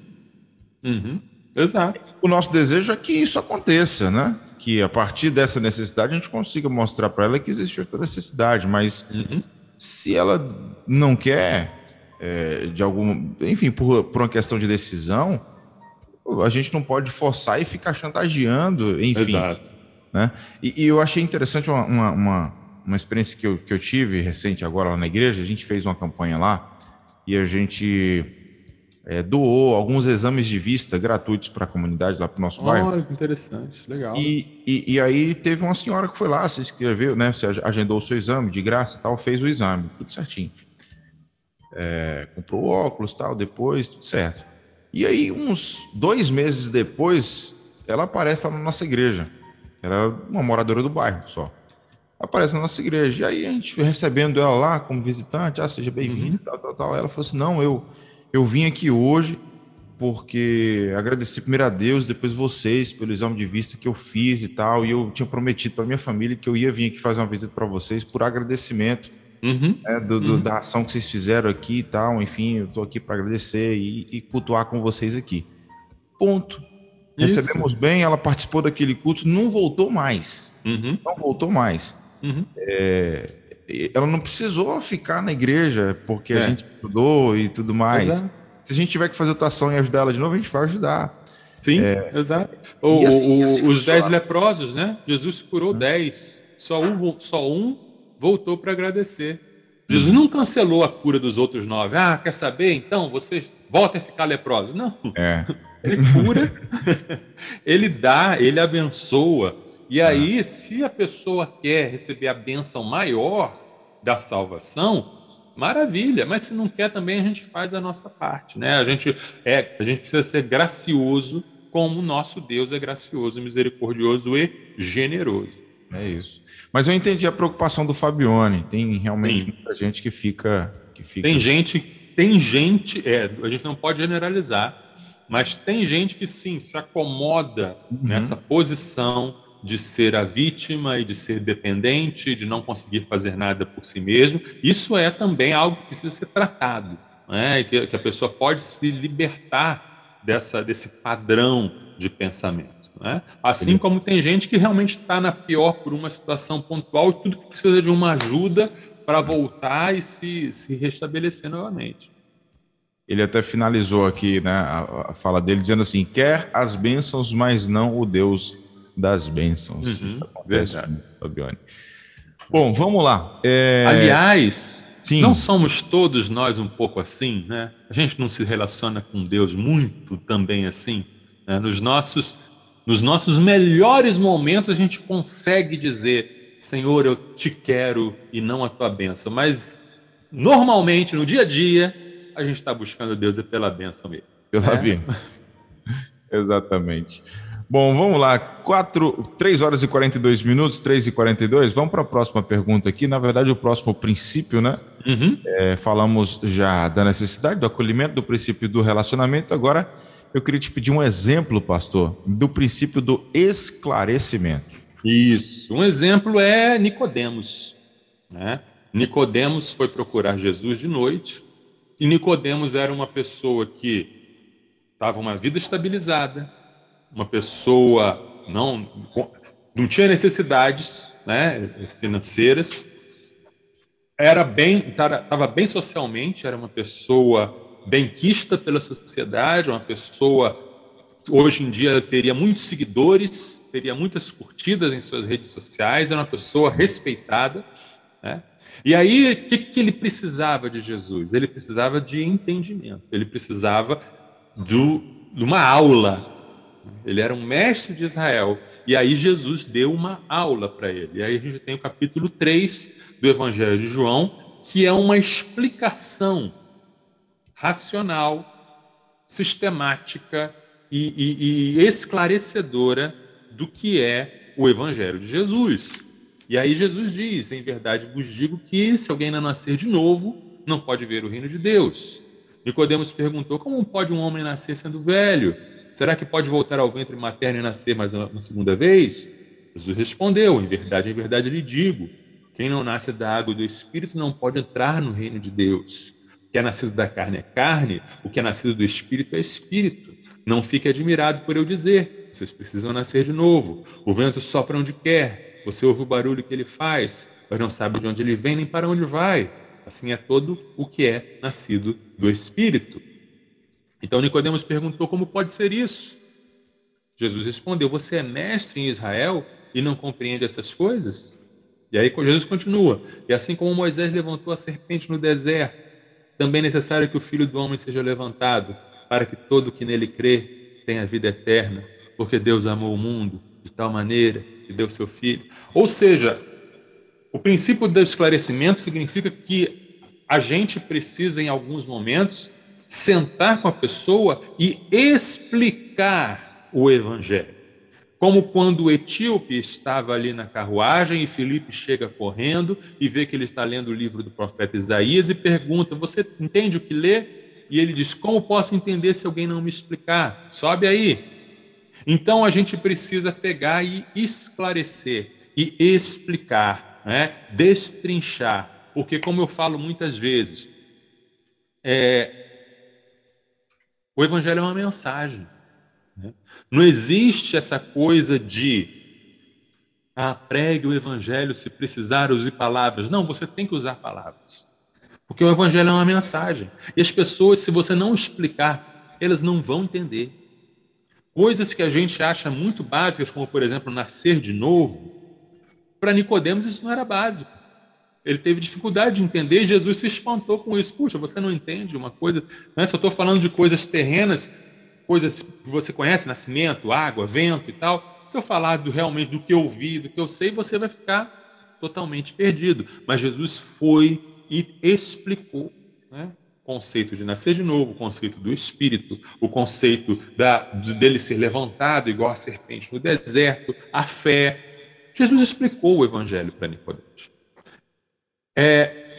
Uhum. Exato. O nosso desejo é que isso aconteça, né? Que a partir dessa necessidade a gente consiga mostrar para ela que existe outra necessidade, mas uhum. se ela não quer, é, de algum, enfim, por, por uma questão de decisão, a gente não pode forçar e ficar chantageando, enfim. Exato. Né? E, e eu achei interessante uma, uma, uma, uma, experiência que eu, que eu tive recente agora lá na igreja. A gente fez uma campanha lá e a gente é, doou alguns exames de vista gratuitos para a comunidade lá para o nosso oh, bairro. Interessante, legal. E, e, e, aí teve uma senhora que foi lá, se inscreveu, né? Você agendou o seu exame de graça e tal, fez o exame, tudo certinho. É, comprou óculos tal, depois, tudo certo. E aí, uns dois meses depois, ela aparece lá na nossa igreja. Era uma moradora do bairro só. Aparece na nossa igreja. E aí a gente recebendo ela lá como visitante, ah, seja bem-vindo, uhum. tal, tal, tal. Ela falou assim: não, eu, eu vim aqui hoje porque agradeci primeiro a Deus, depois vocês, pelo exame de vista que eu fiz e tal. E eu tinha prometido para minha família que eu ia vir aqui fazer uma visita para vocês por agradecimento uhum. né, do, do, uhum. da ação que vocês fizeram aqui e tal. Enfim, eu estou aqui para agradecer e, e cultuar com vocês aqui. Ponto. Isso. Recebemos bem, ela participou daquele culto, não voltou mais. Uhum. Não voltou mais. Uhum. É, ela não precisou ficar na igreja porque é. a gente ajudou e tudo mais. É. Se a gente tiver que fazer outra ação e ajudar ela de novo, a gente vai ajudar. Sim, é, exato. O, assim, assim os dez leprosos, né? Jesus curou é. dez. Só um, só um voltou para agradecer. Jesus não cancelou a cura dos outros nove. Ah, quer saber? Então vocês voltem a ficar leprosos. Não. É. Ele cura, ele dá, ele abençoa. E aí, se a pessoa quer receber a benção maior da salvação, maravilha. Mas se não quer, também a gente faz a nossa parte, né? A gente é, a gente precisa ser gracioso, como o nosso Deus é gracioso, misericordioso e generoso. É isso. Mas eu entendi a preocupação do Fabione. Tem realmente Sim. muita gente que fica, que fica. Tem gente, tem gente. É, a gente não pode generalizar mas tem gente que sim se acomoda uhum. nessa posição de ser a vítima e de ser dependente, de não conseguir fazer nada por si mesmo. Isso é também algo que precisa ser tratado, né? que, que a pessoa pode se libertar dessa, desse padrão de pensamento. Né? Assim como tem gente que realmente está na pior por uma situação pontual e tudo que precisa de uma ajuda para voltar e se, se restabelecer novamente ele até finalizou aqui né, a, a, fala dele dizendo assim: quer as bênçãos, mas não o Deus das bênçãos. Uhum, verdade. Bom, vamos lá. É... Aliás, Sim. não somos todos nós um pouco assim, né? A gente não se relaciona com Deus muito também assim. Né? Nos, nossos, nos nossos melhores momentos a gente consegue dizer: Senhor, eu te quero e não a tua bênção. Mas normalmente, no dia a dia, a gente está buscando Deus é pela bênção mesmo. Pela é? Exatamente. Bom, vamos lá. 4, 3 horas e 42 minutos, 3 e 42. Vamos para a próxima pergunta aqui. Na verdade, o próximo princípio, né? Uhum. É, falamos já da necessidade, do acolhimento, do princípio do relacionamento. Agora, eu queria te pedir um exemplo, pastor, do princípio do esclarecimento. Isso. Um exemplo é Nicodemos. Né? Nicodemos foi procurar Jesus de noite e Nicodemos era uma pessoa que estava uma vida estabilizada, uma pessoa não não tinha necessidades né, financeiras, era bem, estava bem socialmente, era uma pessoa benquista pela sociedade, uma pessoa hoje em dia teria muitos seguidores, teria muitas curtidas em suas redes sociais, era uma pessoa respeitada, né? E aí, o que, que ele precisava de Jesus? Ele precisava de entendimento, ele precisava do, de uma aula. Ele era um mestre de Israel. E aí, Jesus deu uma aula para ele. E aí, a gente tem o capítulo 3 do Evangelho de João, que é uma explicação racional, sistemática e, e, e esclarecedora do que é o Evangelho de Jesus. E aí Jesus diz: Em verdade vos digo que se alguém não nascer de novo, não pode ver o reino de Deus. Nicodemos perguntou: Como pode um homem nascer sendo velho? Será que pode voltar ao ventre materno e nascer mais uma segunda vez? Jesus respondeu: Em verdade, em verdade lhe digo: quem não nasce da água e do espírito não pode entrar no reino de Deus. Que é nascido da carne é carne, o que é nascido do espírito é espírito. Não fique admirado por eu dizer: vocês precisam nascer de novo. O vento sopra onde quer você ouve o barulho que ele faz, mas não sabe de onde ele vem nem para onde vai. Assim é todo o que é nascido do Espírito. Então Nicodemos perguntou como pode ser isso. Jesus respondeu: Você é mestre em Israel e não compreende essas coisas? E aí Jesus continua: E assim como Moisés levantou a serpente no deserto, também é necessário que o Filho do homem seja levantado, para que todo que nele crê tenha vida eterna, porque Deus amou o mundo de tal maneira que deu seu filho. Ou seja, o princípio do esclarecimento significa que a gente precisa, em alguns momentos, sentar com a pessoa e explicar o evangelho. Como quando o etíope estava ali na carruagem e Felipe chega correndo e vê que ele está lendo o livro do profeta Isaías e pergunta: Você entende o que lê? E ele diz: Como posso entender se alguém não me explicar? Sobe aí. Então a gente precisa pegar e esclarecer e explicar, né? destrinchar, porque como eu falo muitas vezes, é... o evangelho é uma mensagem. Não existe essa coisa de ah, pregue o evangelho se precisar use palavras. Não, você tem que usar palavras. Porque o evangelho é uma mensagem. E as pessoas, se você não explicar, elas não vão entender. Coisas que a gente acha muito básicas, como por exemplo nascer de novo, para Nicodemos isso não era básico. Ele teve dificuldade de entender Jesus se espantou com isso. Puxa, você não entende uma coisa? Né? Se eu estou falando de coisas terrenas, coisas que você conhece, nascimento, água, vento e tal, se eu falar do, realmente do que eu vi, do que eu sei, você vai ficar totalmente perdido. Mas Jesus foi e explicou. Né? conceito de nascer de novo, o conceito do espírito, o conceito da, dele ser levantado igual a serpente no deserto, a fé. Jesus explicou o evangelho para Nicodemos. É,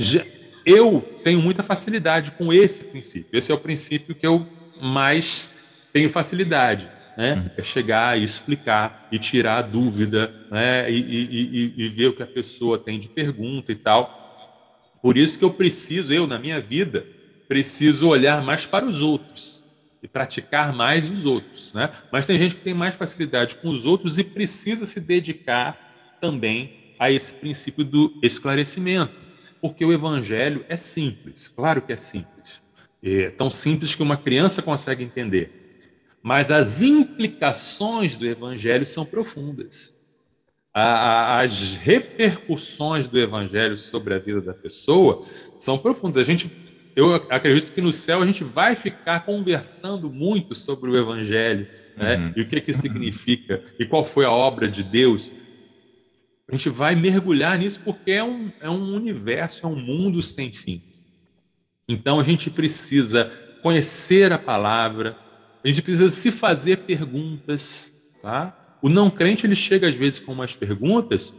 eu tenho muita facilidade com esse princípio. Esse é o princípio que eu mais tenho facilidade. Né? Uhum. É chegar e explicar e tirar a dúvida né? E, e, e, e ver o que a pessoa tem de pergunta e tal. Por isso que eu preciso, eu, na minha vida, preciso olhar mais para os outros e praticar mais os outros, né? Mas tem gente que tem mais facilidade com os outros e precisa se dedicar também a esse princípio do esclarecimento, porque o evangelho é simples, claro que é simples, é tão simples que uma criança consegue entender. Mas as implicações do evangelho são profundas. As repercussões do evangelho sobre a vida da pessoa são profundas. A gente eu acredito que no céu a gente vai ficar conversando muito sobre o Evangelho, né? Uhum. E o que que significa e qual foi a obra de Deus. A gente vai mergulhar nisso porque é um, é um universo, é um mundo sem fim. Então a gente precisa conhecer a palavra, a gente precisa se fazer perguntas, tá? O não crente ele chega às vezes com umas perguntas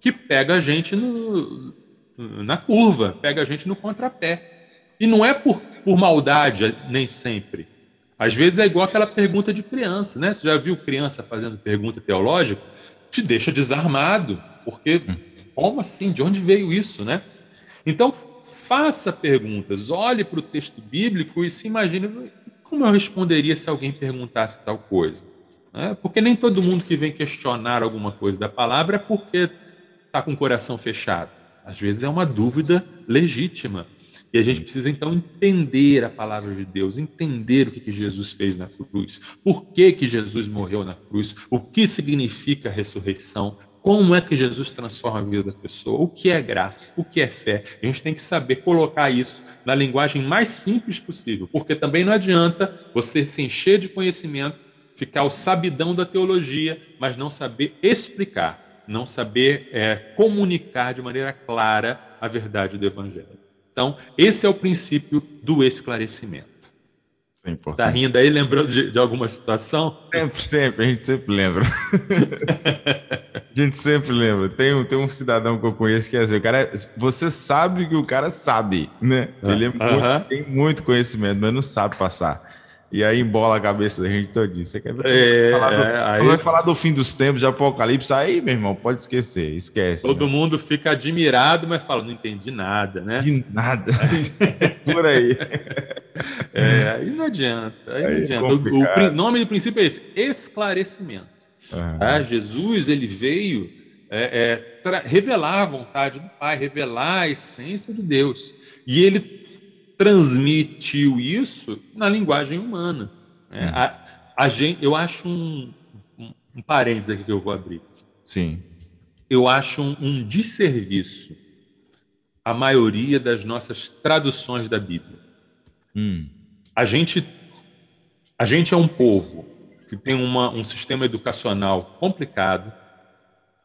que pega a gente no, na curva, pega a gente no contrapé. E não é por, por maldade, nem sempre. Às vezes é igual aquela pergunta de criança, né? Você já viu criança fazendo pergunta teológica? Te deixa desarmado, porque como assim? De onde veio isso, né? Então, faça perguntas, olhe para o texto bíblico e se imagine como eu responderia se alguém perguntasse tal coisa. Né? Porque nem todo mundo que vem questionar alguma coisa da palavra é porque está com o coração fechado. Às vezes é uma dúvida legítima. E a gente precisa então entender a palavra de Deus, entender o que, que Jesus fez na cruz, por que, que Jesus morreu na cruz, o que significa a ressurreição, como é que Jesus transforma a vida da pessoa, o que é graça, o que é fé. A gente tem que saber colocar isso na linguagem mais simples possível, porque também não adianta você se encher de conhecimento, ficar o sabidão da teologia, mas não saber explicar, não saber é, comunicar de maneira clara a verdade do Evangelho. Então, esse é o princípio do esclarecimento. É Está rindo aí, lembrando de, de, alguma situação? Sempre, sempre, a gente sempre lembra. a gente sempre lembra. Tem um, tem um cidadão que eu conheço que é assim, o cara, você sabe que o cara sabe, né? Ele é uh -huh. tem muito conhecimento, mas não sabe passar. E aí embola a cabeça da gente todinha. Você quer? É, falar do, é, aí... vai falar do fim dos tempos, de Apocalipse, aí, meu irmão, pode esquecer, esquece. Todo né? mundo fica admirado, mas fala, não entendi nada, né? De nada. Por aí. É, aí não adianta. Aí, aí não adianta. O, o, nome do princípio é esse: esclarecimento. Uhum. Ah, Jesus ele veio é, é, revelar a vontade do Pai, revelar a essência de Deus. E ele transmitiu isso na linguagem humana. Né? Hum. A, a, gente, eu acho um, um, um parênteses aqui que eu vou abrir. Sim. Eu acho um, um desserviço a maioria das nossas traduções da Bíblia. Hum. A gente a gente é um povo que tem uma, um sistema educacional complicado.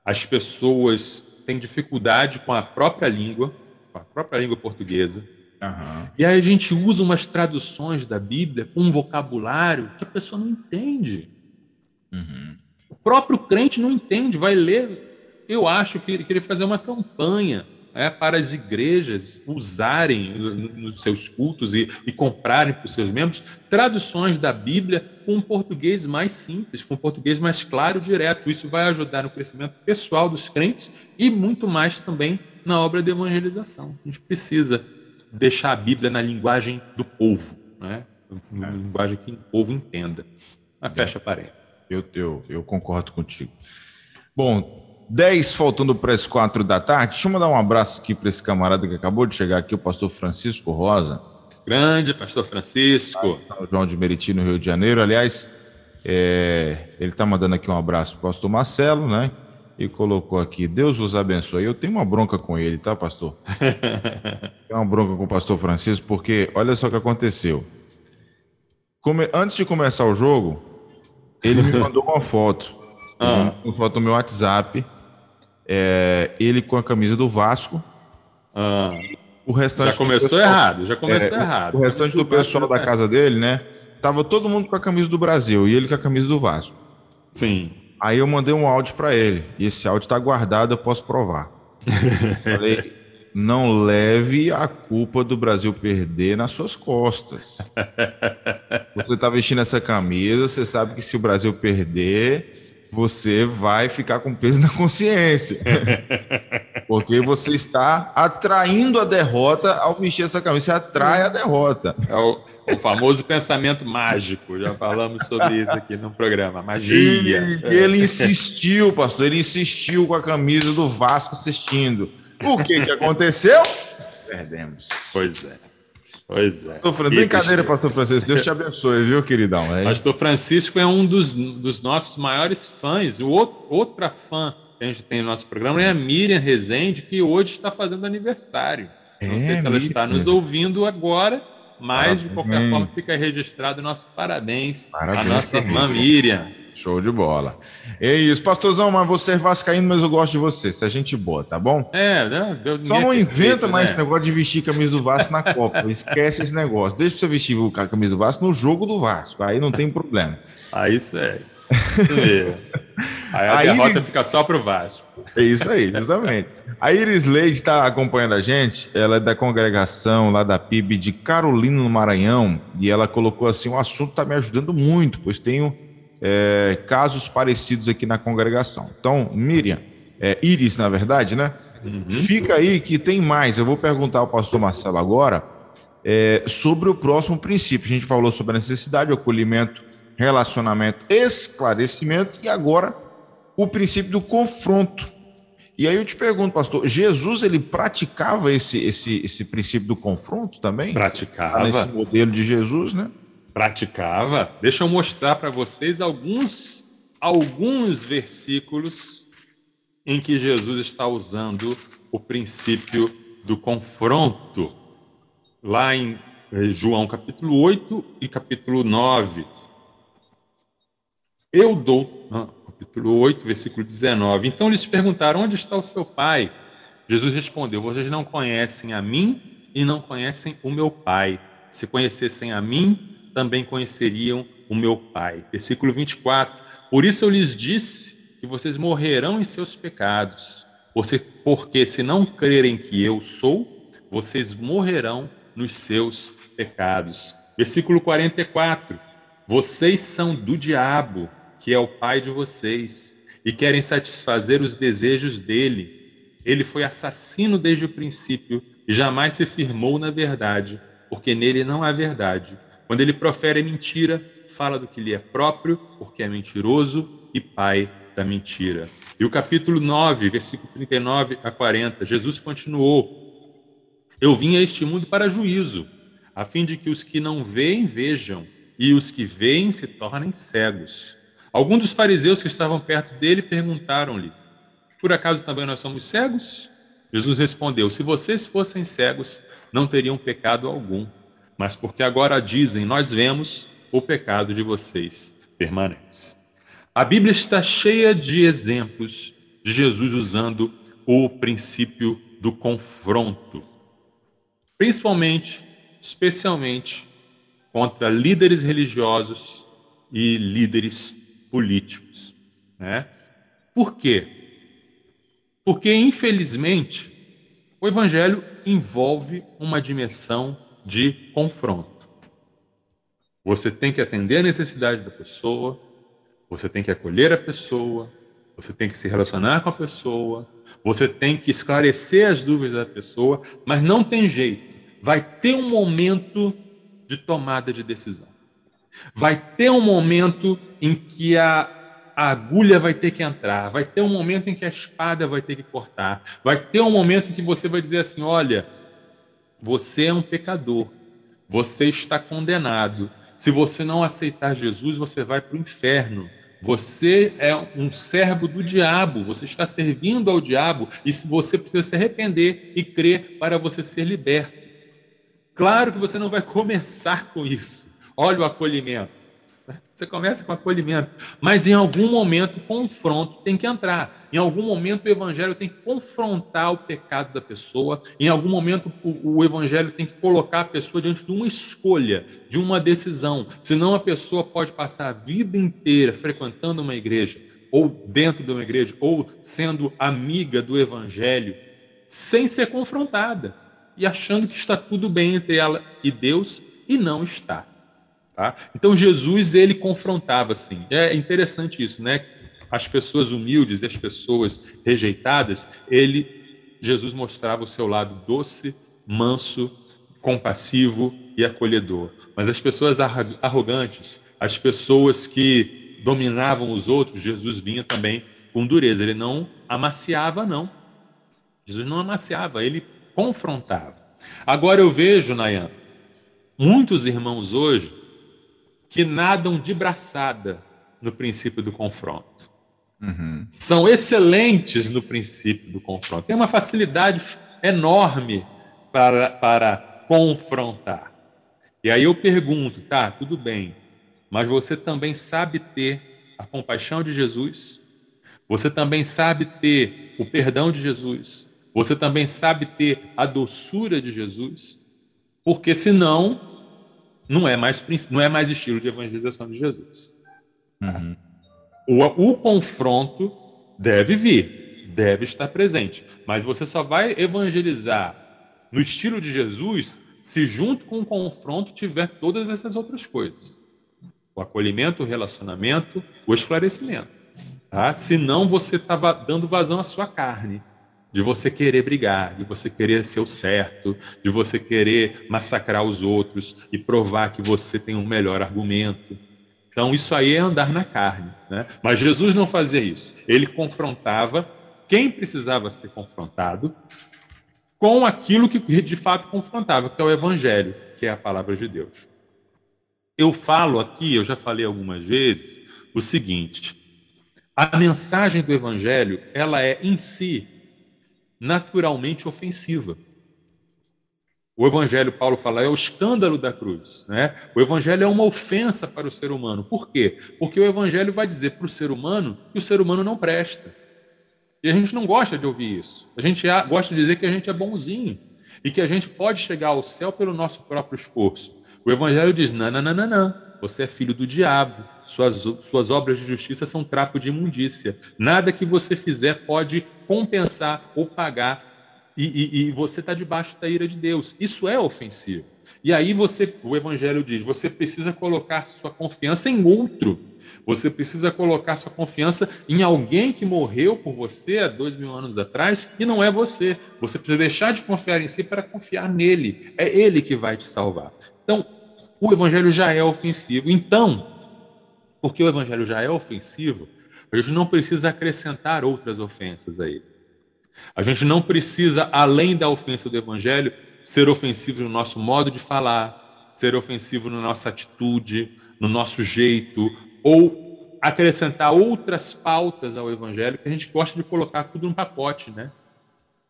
As pessoas têm dificuldade com a própria língua, com a própria língua portuguesa. Uhum. E aí a gente usa umas traduções da Bíblia com um vocabulário que a pessoa não entende. Uhum. O próprio crente não entende, vai ler. Eu acho que ele queria fazer uma campanha é, para as igrejas usarem nos seus cultos e, e comprarem para os seus membros traduções da Bíblia com um português mais simples, com um português mais claro e direto. Isso vai ajudar no crescimento pessoal dos crentes e muito mais também na obra de evangelização. A gente precisa deixar a Bíblia na linguagem do povo, né? na linguagem que o povo entenda. Mas fecha parênteses. Eu, eu, eu concordo contigo. Bom, 10 faltando para as 4 da tarde. Deixa eu mandar um abraço aqui para esse camarada que acabou de chegar aqui, o pastor Francisco Rosa. Grande pastor Francisco. João de Meriti, no Rio de Janeiro. Aliás, é, ele está mandando aqui um abraço para o pastor Marcelo, né? e colocou aqui: Deus vos abençoe. Eu tenho uma bronca com ele, tá, pastor? tenho uma bronca com o pastor Francisco, porque olha só o que aconteceu. Come... Antes de começar o jogo, ele me mandou uma foto. Ah. Uma foto no meu WhatsApp. É... ele com a camisa do Vasco. Ah. O restante já começou pessoal... errado, já começou é, errado. O restante do pessoal da casa dele, né? Tava todo mundo com a camisa do Brasil e ele com a camisa do Vasco. Sim. Aí eu mandei um áudio para ele. E esse áudio está guardado, eu posso provar. Falei, não leve a culpa do Brasil perder nas suas costas. Você está vestindo essa camisa, você sabe que se o Brasil perder, você vai ficar com peso na consciência. Porque você está atraindo a derrota ao vestir essa camisa. Você atrai a derrota. É o o famoso pensamento mágico. Já falamos sobre isso aqui no programa. Magia. E ele insistiu, pastor, ele insistiu com a camisa do Vasco assistindo. O que, que aconteceu? Perdemos. Pois é. Pois é. Pastor, brincadeira, pastor Francisco. Deus te abençoe, viu, queridão? É pastor Francisco é um dos, dos nossos maiores fãs. O outro, outra fã que a gente tem no nosso programa é a Miriam Rezende, que hoje está fazendo aniversário. Não é, sei se ela está nos ouvindo agora mas, de qualquer forma, fica registrado nossos parabéns, parabéns à nossa irmã Miriam. Show de bola. É isso, pastorzão, mas você é vascaíno, mas eu gosto de você. Se a gente boa, tá bom? É, né? Deus Só não inventa mais né? esse negócio de vestir camisa do Vasco na Copa. Esquece esse negócio. Deixa você vestir a camisa do Vasco no jogo do Vasco. Aí não tem problema. Aí sério. Isso mesmo. Aí a, derrota fica só pro Vasco. É isso aí, justamente. A Iris Leite está acompanhando a gente, ela é da congregação lá da PIB de Carolina, no Maranhão, e ela colocou assim: o assunto está me ajudando muito, pois tenho é, casos parecidos aqui na congregação. Então, Miriam, é, Iris, na verdade, né? Uhum. Fica aí que tem mais. Eu vou perguntar ao pastor Marcelo agora é, sobre o próximo princípio. A gente falou sobre a necessidade, o acolhimento relacionamento, esclarecimento e agora o princípio do confronto. E aí eu te pergunto, pastor, Jesus ele praticava esse, esse, esse princípio do confronto também? Praticava. Nesse modelo de Jesus, né? Praticava. Deixa eu mostrar para vocês alguns, alguns versículos em que Jesus está usando o princípio do confronto. Lá em eh, João capítulo 8 e capítulo 9. Eu dou, capítulo 8, versículo 19. Então eles perguntaram: Onde está o seu pai? Jesus respondeu: Vocês não conhecem a mim e não conhecem o meu pai. Se conhecessem a mim, também conheceriam o meu pai. Versículo 24. Por isso eu lhes disse que vocês morrerão em seus pecados, porque se não crerem que eu sou, vocês morrerão nos seus pecados. Versículo 44. Vocês são do diabo que é o pai de vocês, e querem satisfazer os desejos dele. Ele foi assassino desde o princípio e jamais se firmou na verdade, porque nele não há verdade. Quando ele profere mentira, fala do que lhe é próprio, porque é mentiroso e pai da mentira. E o capítulo 9, versículo 39 a 40, Jesus continuou: Eu vim a este mundo para juízo, a fim de que os que não veem vejam, e os que veem se tornem cegos. Alguns dos fariseus que estavam perto dele perguntaram-lhe: Por acaso também nós somos cegos? Jesus respondeu: Se vocês fossem cegos, não teriam pecado algum. Mas porque agora dizem, nós vemos, o pecado de vocês permanece. A Bíblia está cheia de exemplos de Jesus usando o princípio do confronto, principalmente, especialmente contra líderes religiosos e líderes políticos. Né? Por quê? Porque, infelizmente, o Evangelho envolve uma dimensão de confronto. Você tem que atender a necessidade da pessoa, você tem que acolher a pessoa, você tem que se relacionar com a pessoa, você tem que esclarecer as dúvidas da pessoa, mas não tem jeito. Vai ter um momento de tomada de decisão. Vai ter um momento em que a, a agulha vai ter que entrar, vai ter um momento em que a espada vai ter que cortar, vai ter um momento em que você vai dizer assim: olha, você é um pecador, você está condenado. Se você não aceitar Jesus, você vai para o inferno. Você é um servo do diabo, você está servindo ao diabo e você precisa se arrepender e crer para você ser liberto. Claro que você não vai começar com isso. Olha o acolhimento. Você começa com acolhimento, mas em algum momento o confronto tem que entrar. Em algum momento o evangelho tem que confrontar o pecado da pessoa. Em algum momento o, o evangelho tem que colocar a pessoa diante de uma escolha, de uma decisão. Senão a pessoa pode passar a vida inteira frequentando uma igreja, ou dentro de uma igreja, ou sendo amiga do evangelho, sem ser confrontada e achando que está tudo bem entre ela e Deus e não está. Tá? Então Jesus ele confrontava assim. É interessante isso, né? As pessoas humildes as pessoas rejeitadas, ele Jesus mostrava o seu lado doce, manso, compassivo e acolhedor. Mas as pessoas arrogantes, as pessoas que dominavam os outros, Jesus vinha também com dureza. Ele não amaciava, não. Jesus não amaciava, ele confrontava. Agora eu vejo, Nayan, muitos irmãos hoje que nadam de braçada no princípio do confronto. Uhum. São excelentes no princípio do confronto. Tem uma facilidade enorme para, para confrontar. E aí eu pergunto, tá, tudo bem, mas você também sabe ter a compaixão de Jesus? Você também sabe ter o perdão de Jesus? Você também sabe ter a doçura de Jesus? Porque senão não é mais, não é mais estilo de evangelização de Jesus. Uhum. O, o confronto deve vir, deve estar presente, mas você só vai evangelizar no estilo de Jesus se junto com o confronto tiver todas essas outras coisas. O acolhimento, o relacionamento, o esclarecimento. Tá? Senão você estava dando vazão à sua carne de você querer brigar, de você querer ser o certo, de você querer massacrar os outros e provar que você tem um melhor argumento. Então, isso aí é andar na carne. Né? Mas Jesus não fazia isso. Ele confrontava quem precisava ser confrontado com aquilo que de fato confrontava, que é o Evangelho, que é a palavra de Deus. Eu falo aqui, eu já falei algumas vezes, o seguinte: a mensagem do Evangelho, ela é em si naturalmente ofensiva. O Evangelho, Paulo fala, é o escândalo da cruz. Né? O Evangelho é uma ofensa para o ser humano. Por quê? Porque o Evangelho vai dizer para o ser humano que o ser humano não presta. E a gente não gosta de ouvir isso. A gente gosta de dizer que a gente é bonzinho e que a gente pode chegar ao céu pelo nosso próprio esforço. O Evangelho diz: não, não, não, não, não. Você é filho do diabo. Suas, suas obras de justiça são trapo de imundícia. Nada que você fizer pode compensar ou pagar e, e, e você está debaixo da ira de Deus. Isso é ofensivo. E aí você, o Evangelho diz, você precisa colocar sua confiança em outro. Você precisa colocar sua confiança em alguém que morreu por você há dois mil anos atrás e não é você. Você precisa deixar de confiar em si para confiar nele. É ele que vai te salvar. Então, o Evangelho já é ofensivo. Então, porque o Evangelho já é ofensivo, a gente não precisa acrescentar outras ofensas a ele. A gente não precisa, além da ofensa do evangelho, ser ofensivo no nosso modo de falar, ser ofensivo na nossa atitude, no nosso jeito, ou acrescentar outras pautas ao evangelho que a gente gosta de colocar tudo num pacote, né?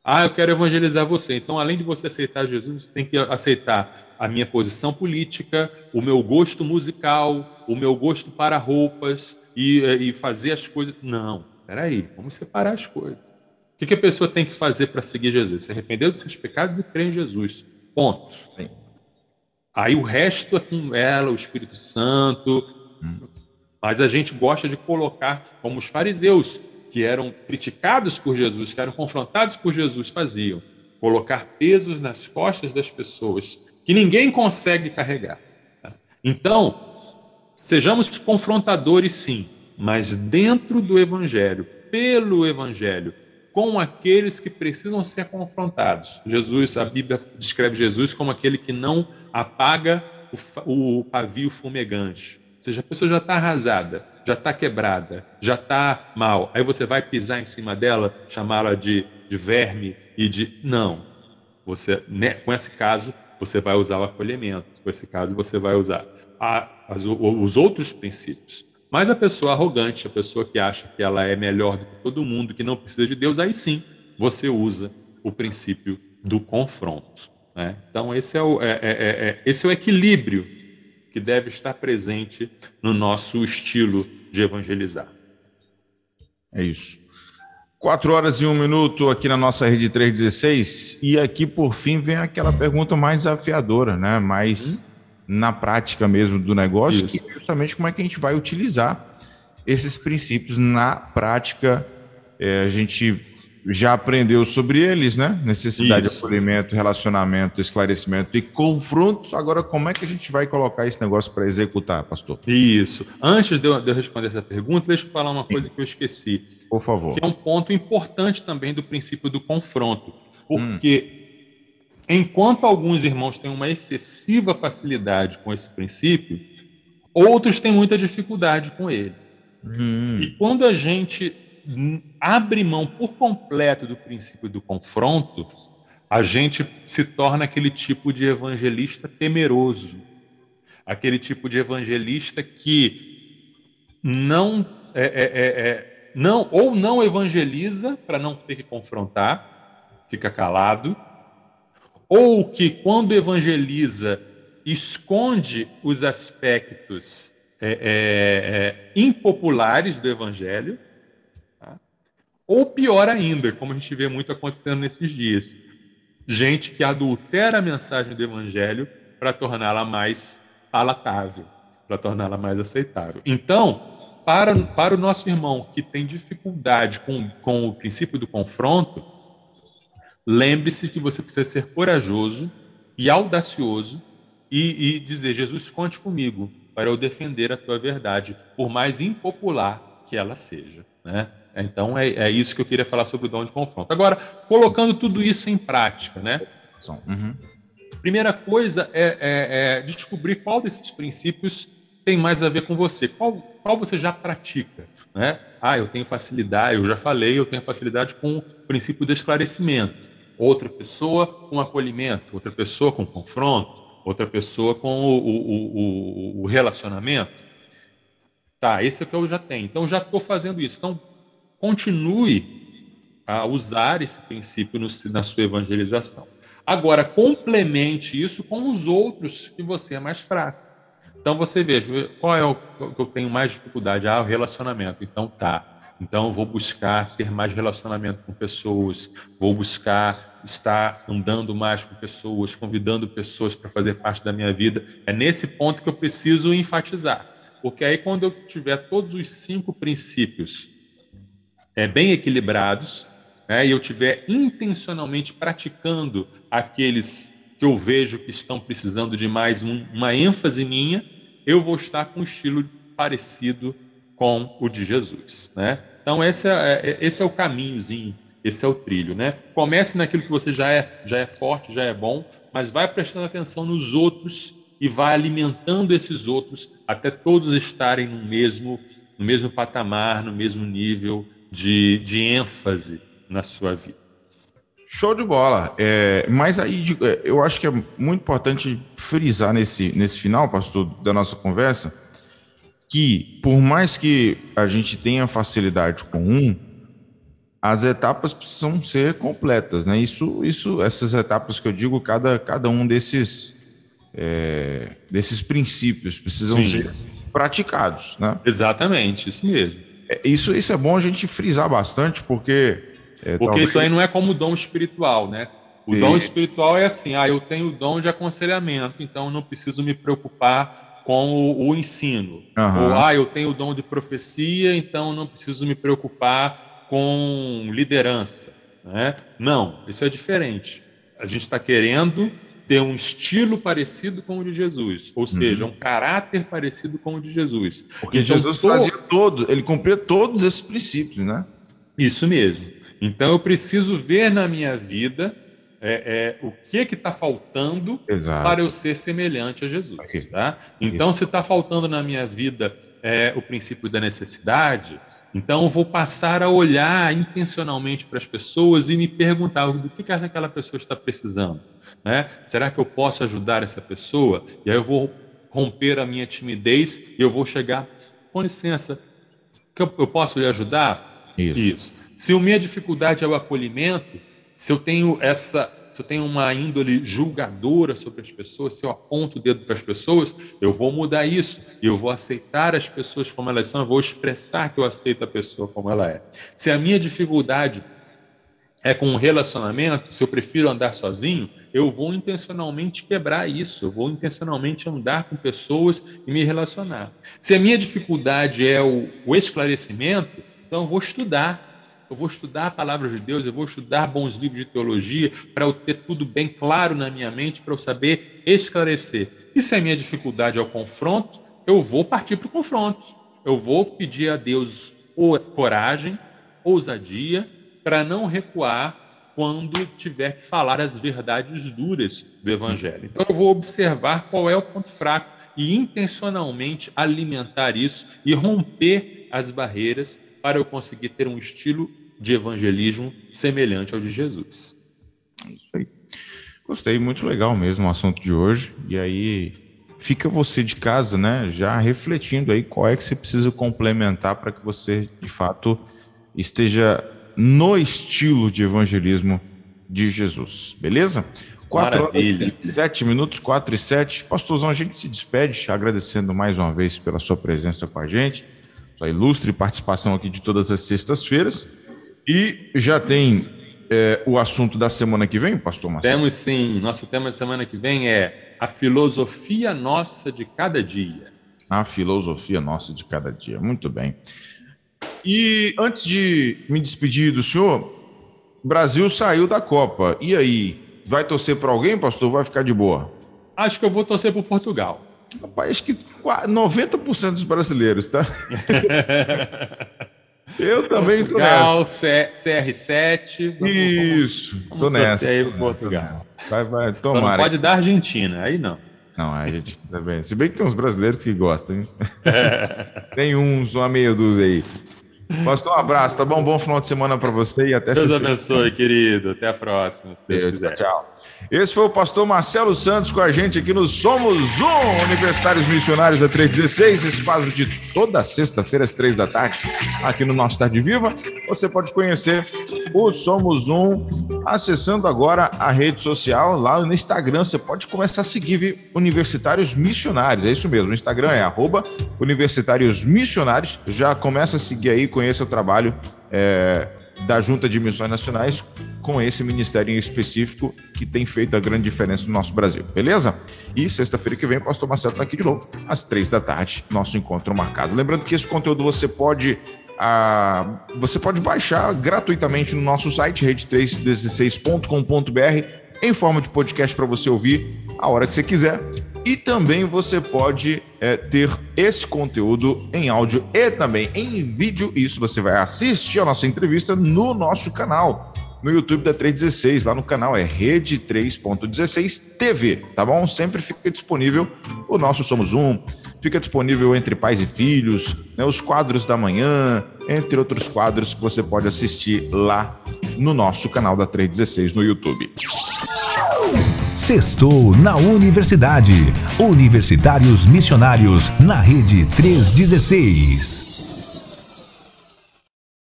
Ah, eu quero evangelizar você. Então, além de você aceitar Jesus, você tem que aceitar a minha posição política, o meu gosto musical, o meu gosto para roupas e, e fazer as coisas. Não, peraí, vamos separar as coisas. O que a pessoa tem que fazer para seguir Jesus? Se arrepender dos seus pecados e crer em Jesus. Ponto. Sim. Aí o resto é com ela, o Espírito Santo. Hum. Mas a gente gosta de colocar, como os fariseus, que eram criticados por Jesus, que eram confrontados por Jesus, faziam. Colocar pesos nas costas das pessoas que ninguém consegue carregar. Então, sejamos confrontadores, sim, mas dentro do Evangelho, pelo Evangelho, com aqueles que precisam ser confrontados. Jesus, a Bíblia descreve Jesus como aquele que não apaga o, o pavio fumegante. Ou seja, a pessoa já está arrasada, já está quebrada, já está mal. Aí você vai pisar em cima dela, chamá-la de, de verme e de. Não. Você, né, com esse caso, você vai usar o acolhimento. Com esse caso, você vai usar a, as, os outros princípios. Mas a pessoa arrogante, a pessoa que acha que ela é melhor do que todo mundo, que não precisa de Deus, aí sim você usa o princípio do confronto. Né? Então, esse é, o, é, é, é, é esse é o equilíbrio que deve estar presente no nosso estilo de evangelizar. É isso. Quatro horas e um minuto aqui na nossa rede 316. E aqui, por fim, vem aquela pergunta mais desafiadora, né? mais. Hum? Na prática mesmo do negócio, Isso. que é justamente como é que a gente vai utilizar esses princípios na prática. É, a gente já aprendeu sobre eles, né? Necessidade Isso. de acolhimento, relacionamento, esclarecimento e confrontos. Agora, como é que a gente vai colocar esse negócio para executar, pastor? Isso. Antes de eu, de eu, responder essa pergunta, deixa eu falar uma coisa que eu esqueci. Por favor. Que é um ponto importante também do princípio do confronto. Porque hum Enquanto alguns irmãos têm uma excessiva facilidade com esse princípio, outros têm muita dificuldade com ele. Hum. E quando a gente abre mão por completo do princípio do confronto, a gente se torna aquele tipo de evangelista temeroso, aquele tipo de evangelista que não é, é, é, é não ou não evangeliza para não ter que confrontar, fica calado ou que, quando evangeliza, esconde os aspectos é, é, é, impopulares do evangelho, tá? ou pior ainda, como a gente vê muito acontecendo nesses dias, gente que adultera a mensagem do evangelho para torná-la mais palatável, para torná-la mais aceitável. Então, para, para o nosso irmão que tem dificuldade com, com o princípio do confronto, Lembre-se que você precisa ser corajoso e audacioso e, e, dizer: Jesus, conte comigo para eu defender a tua verdade, por mais impopular que ela seja. Né? Então é, é isso que eu queria falar sobre o dom de confronto. Agora, colocando tudo isso em prática, né? Uhum. Primeira coisa é, é, é, descobrir qual desses princípios tem mais a ver com você. Qual, qual você já pratica? Né? Ah, eu tenho facilidade, eu já falei, eu tenho facilidade com o princípio do esclarecimento. Outra pessoa com acolhimento, outra pessoa com confronto, outra pessoa com o, o, o, o relacionamento. Tá, esse é o que eu já tenho. Então, já estou fazendo isso. Então, continue a usar esse princípio no, na sua evangelização. Agora, complemente isso com os outros que você é mais fraco. Então você veja, qual é o que eu tenho mais dificuldade? Ah, o relacionamento. Então tá. Então vou buscar ter mais relacionamento com pessoas, vou buscar estar andando mais com pessoas, convidando pessoas para fazer parte da minha vida. É nesse ponto que eu preciso enfatizar. Porque aí quando eu tiver todos os cinco princípios é, bem equilibrados, né, e eu tiver intencionalmente praticando aqueles que eu vejo que estão precisando de mais um, uma ênfase minha, eu vou estar com um estilo parecido com o de Jesus, né? Então esse é, é, esse é o caminhozinho, esse é o trilho, né? Comece naquilo que você já é, já é forte, já é bom, mas vai prestando atenção nos outros e vai alimentando esses outros até todos estarem no mesmo, no mesmo patamar, no mesmo nível de, de ênfase na sua vida. Show de bola. É, mas aí é, eu acho que é muito importante frisar nesse, nesse final, pastor, da nossa conversa, que por mais que a gente tenha facilidade com um, as etapas precisam ser completas, né? Isso, isso, essas etapas que eu digo, cada, cada um desses é, desses princípios precisam Sim. ser praticados, né? Exatamente, isso mesmo. É, isso, isso é bom a gente frisar bastante, porque é, Porque talvez... isso aí não é como dom espiritual, né? O e... dom espiritual é assim: ah, eu tenho o dom de aconselhamento, então eu não preciso me preocupar com o, o ensino. Uhum. Ou, ah, eu tenho o dom de profecia, então não preciso me preocupar com liderança. Né? Não, isso é diferente. A gente está querendo ter um estilo parecido com o de Jesus, ou seja, uhum. um caráter parecido com o de Jesus. Porque então, Jesus fazia todo, ele cumpria todos esses princípios, né? Isso mesmo. Então eu preciso ver na minha vida é, é, o que está faltando Exato. para eu ser semelhante a Jesus. Tá? Então, se está faltando na minha vida é, o princípio da necessidade, então eu vou passar a olhar intencionalmente para as pessoas e me perguntar do que, que aquela pessoa está precisando. Né? Será que eu posso ajudar essa pessoa? E aí eu vou romper a minha timidez e eu vou chegar, com licença, que eu, eu posso lhe ajudar? Isso. Isso. Se a minha dificuldade é o acolhimento, se eu tenho essa, se eu tenho uma índole julgadora sobre as pessoas, se eu aponto o dedo para as pessoas, eu vou mudar isso eu vou aceitar as pessoas como elas são, eu vou expressar que eu aceito a pessoa como ela é. Se a minha dificuldade é com um relacionamento, se eu prefiro andar sozinho, eu vou intencionalmente quebrar isso, eu vou intencionalmente andar com pessoas e me relacionar. Se a minha dificuldade é o, o esclarecimento, então eu vou estudar, eu vou estudar a palavra de Deus, eu vou estudar bons livros de teologia para eu ter tudo bem claro na minha mente, para eu saber esclarecer. E se a minha dificuldade é o confronto, eu vou partir para o confronto. Eu vou pedir a Deus coragem, ousadia, para não recuar quando tiver que falar as verdades duras do Evangelho. Então eu vou observar qual é o ponto fraco e intencionalmente alimentar isso e romper as barreiras para eu conseguir ter um estilo de evangelismo semelhante ao de Jesus. Isso aí. Gostei, muito legal mesmo o assunto de hoje. E aí fica você de casa, né, já refletindo aí qual é que você precisa complementar para que você, de fato, esteja no estilo de evangelismo de Jesus. Beleza? 4 horas e 7 minutos, 4 e 7. Pastorzão, a gente se despede, agradecendo mais uma vez pela sua presença com a gente, sua ilustre participação aqui de todas as sextas-feiras. E já tem é, o assunto da semana que vem, pastor Marcelo? Temos sim. Nosso tema da semana que vem é a filosofia nossa de cada dia. A filosofia nossa de cada dia. Muito bem. E antes de me despedir do senhor, Brasil saiu da Copa. E aí? Vai torcer para alguém, pastor? Vai ficar de boa? Acho que eu vou torcer para Portugal. Rapaz, acho que 90% dos brasileiros, tá? Eu também tô nessa. CR7. Isso, vamos tô nessa. aí Portugal. Vai, vai, tomara. Pode dar Argentina, aí não. Não, a gente também. Tá Se bem que tem uns brasileiros que gostam, hein? tem uns, uma meia dúzia aí. Pastor, um abraço, tá bom? Bom final de semana para você e até Deus abençoe, querido. Até a próxima, se Deus, Deus quiser. Tchau. Esse foi o pastor Marcelo Santos com a gente aqui no Somos Um, Universitários Missionários da 316, esse quadro de toda sexta-feira às três da tarde, aqui no nosso Tarde Viva. Você pode conhecer o Somos Um acessando agora a rede social lá no Instagram. Você pode começar a seguir viu? Universitários Missionários, é isso mesmo. O Instagram é arroba Universitários Missionários. Já começa a seguir aí, conheça o trabalho. É, da Junta de Missões Nacionais com esse ministério em específico que tem feito a grande diferença no nosso Brasil, beleza? E sexta-feira que vem o pastor Marcelo está aqui de novo, às três da tarde, nosso encontro marcado. Lembrando que esse conteúdo você pode ah, você pode baixar gratuitamente no nosso site rede316.com.br em forma de podcast para você ouvir a hora que você quiser e também você pode é, ter esse conteúdo em áudio e também em vídeo. Isso você vai assistir a nossa entrevista no nosso canal, no YouTube da 316. Lá no canal é Rede 3.16 TV, tá bom? Sempre fica disponível o nosso Somos Um. Fica disponível entre pais e filhos, né, os quadros da manhã, entre outros quadros que você pode assistir lá no nosso canal da 316 no YouTube. Sextou na Universidade. Universitários Missionários na Rede 316.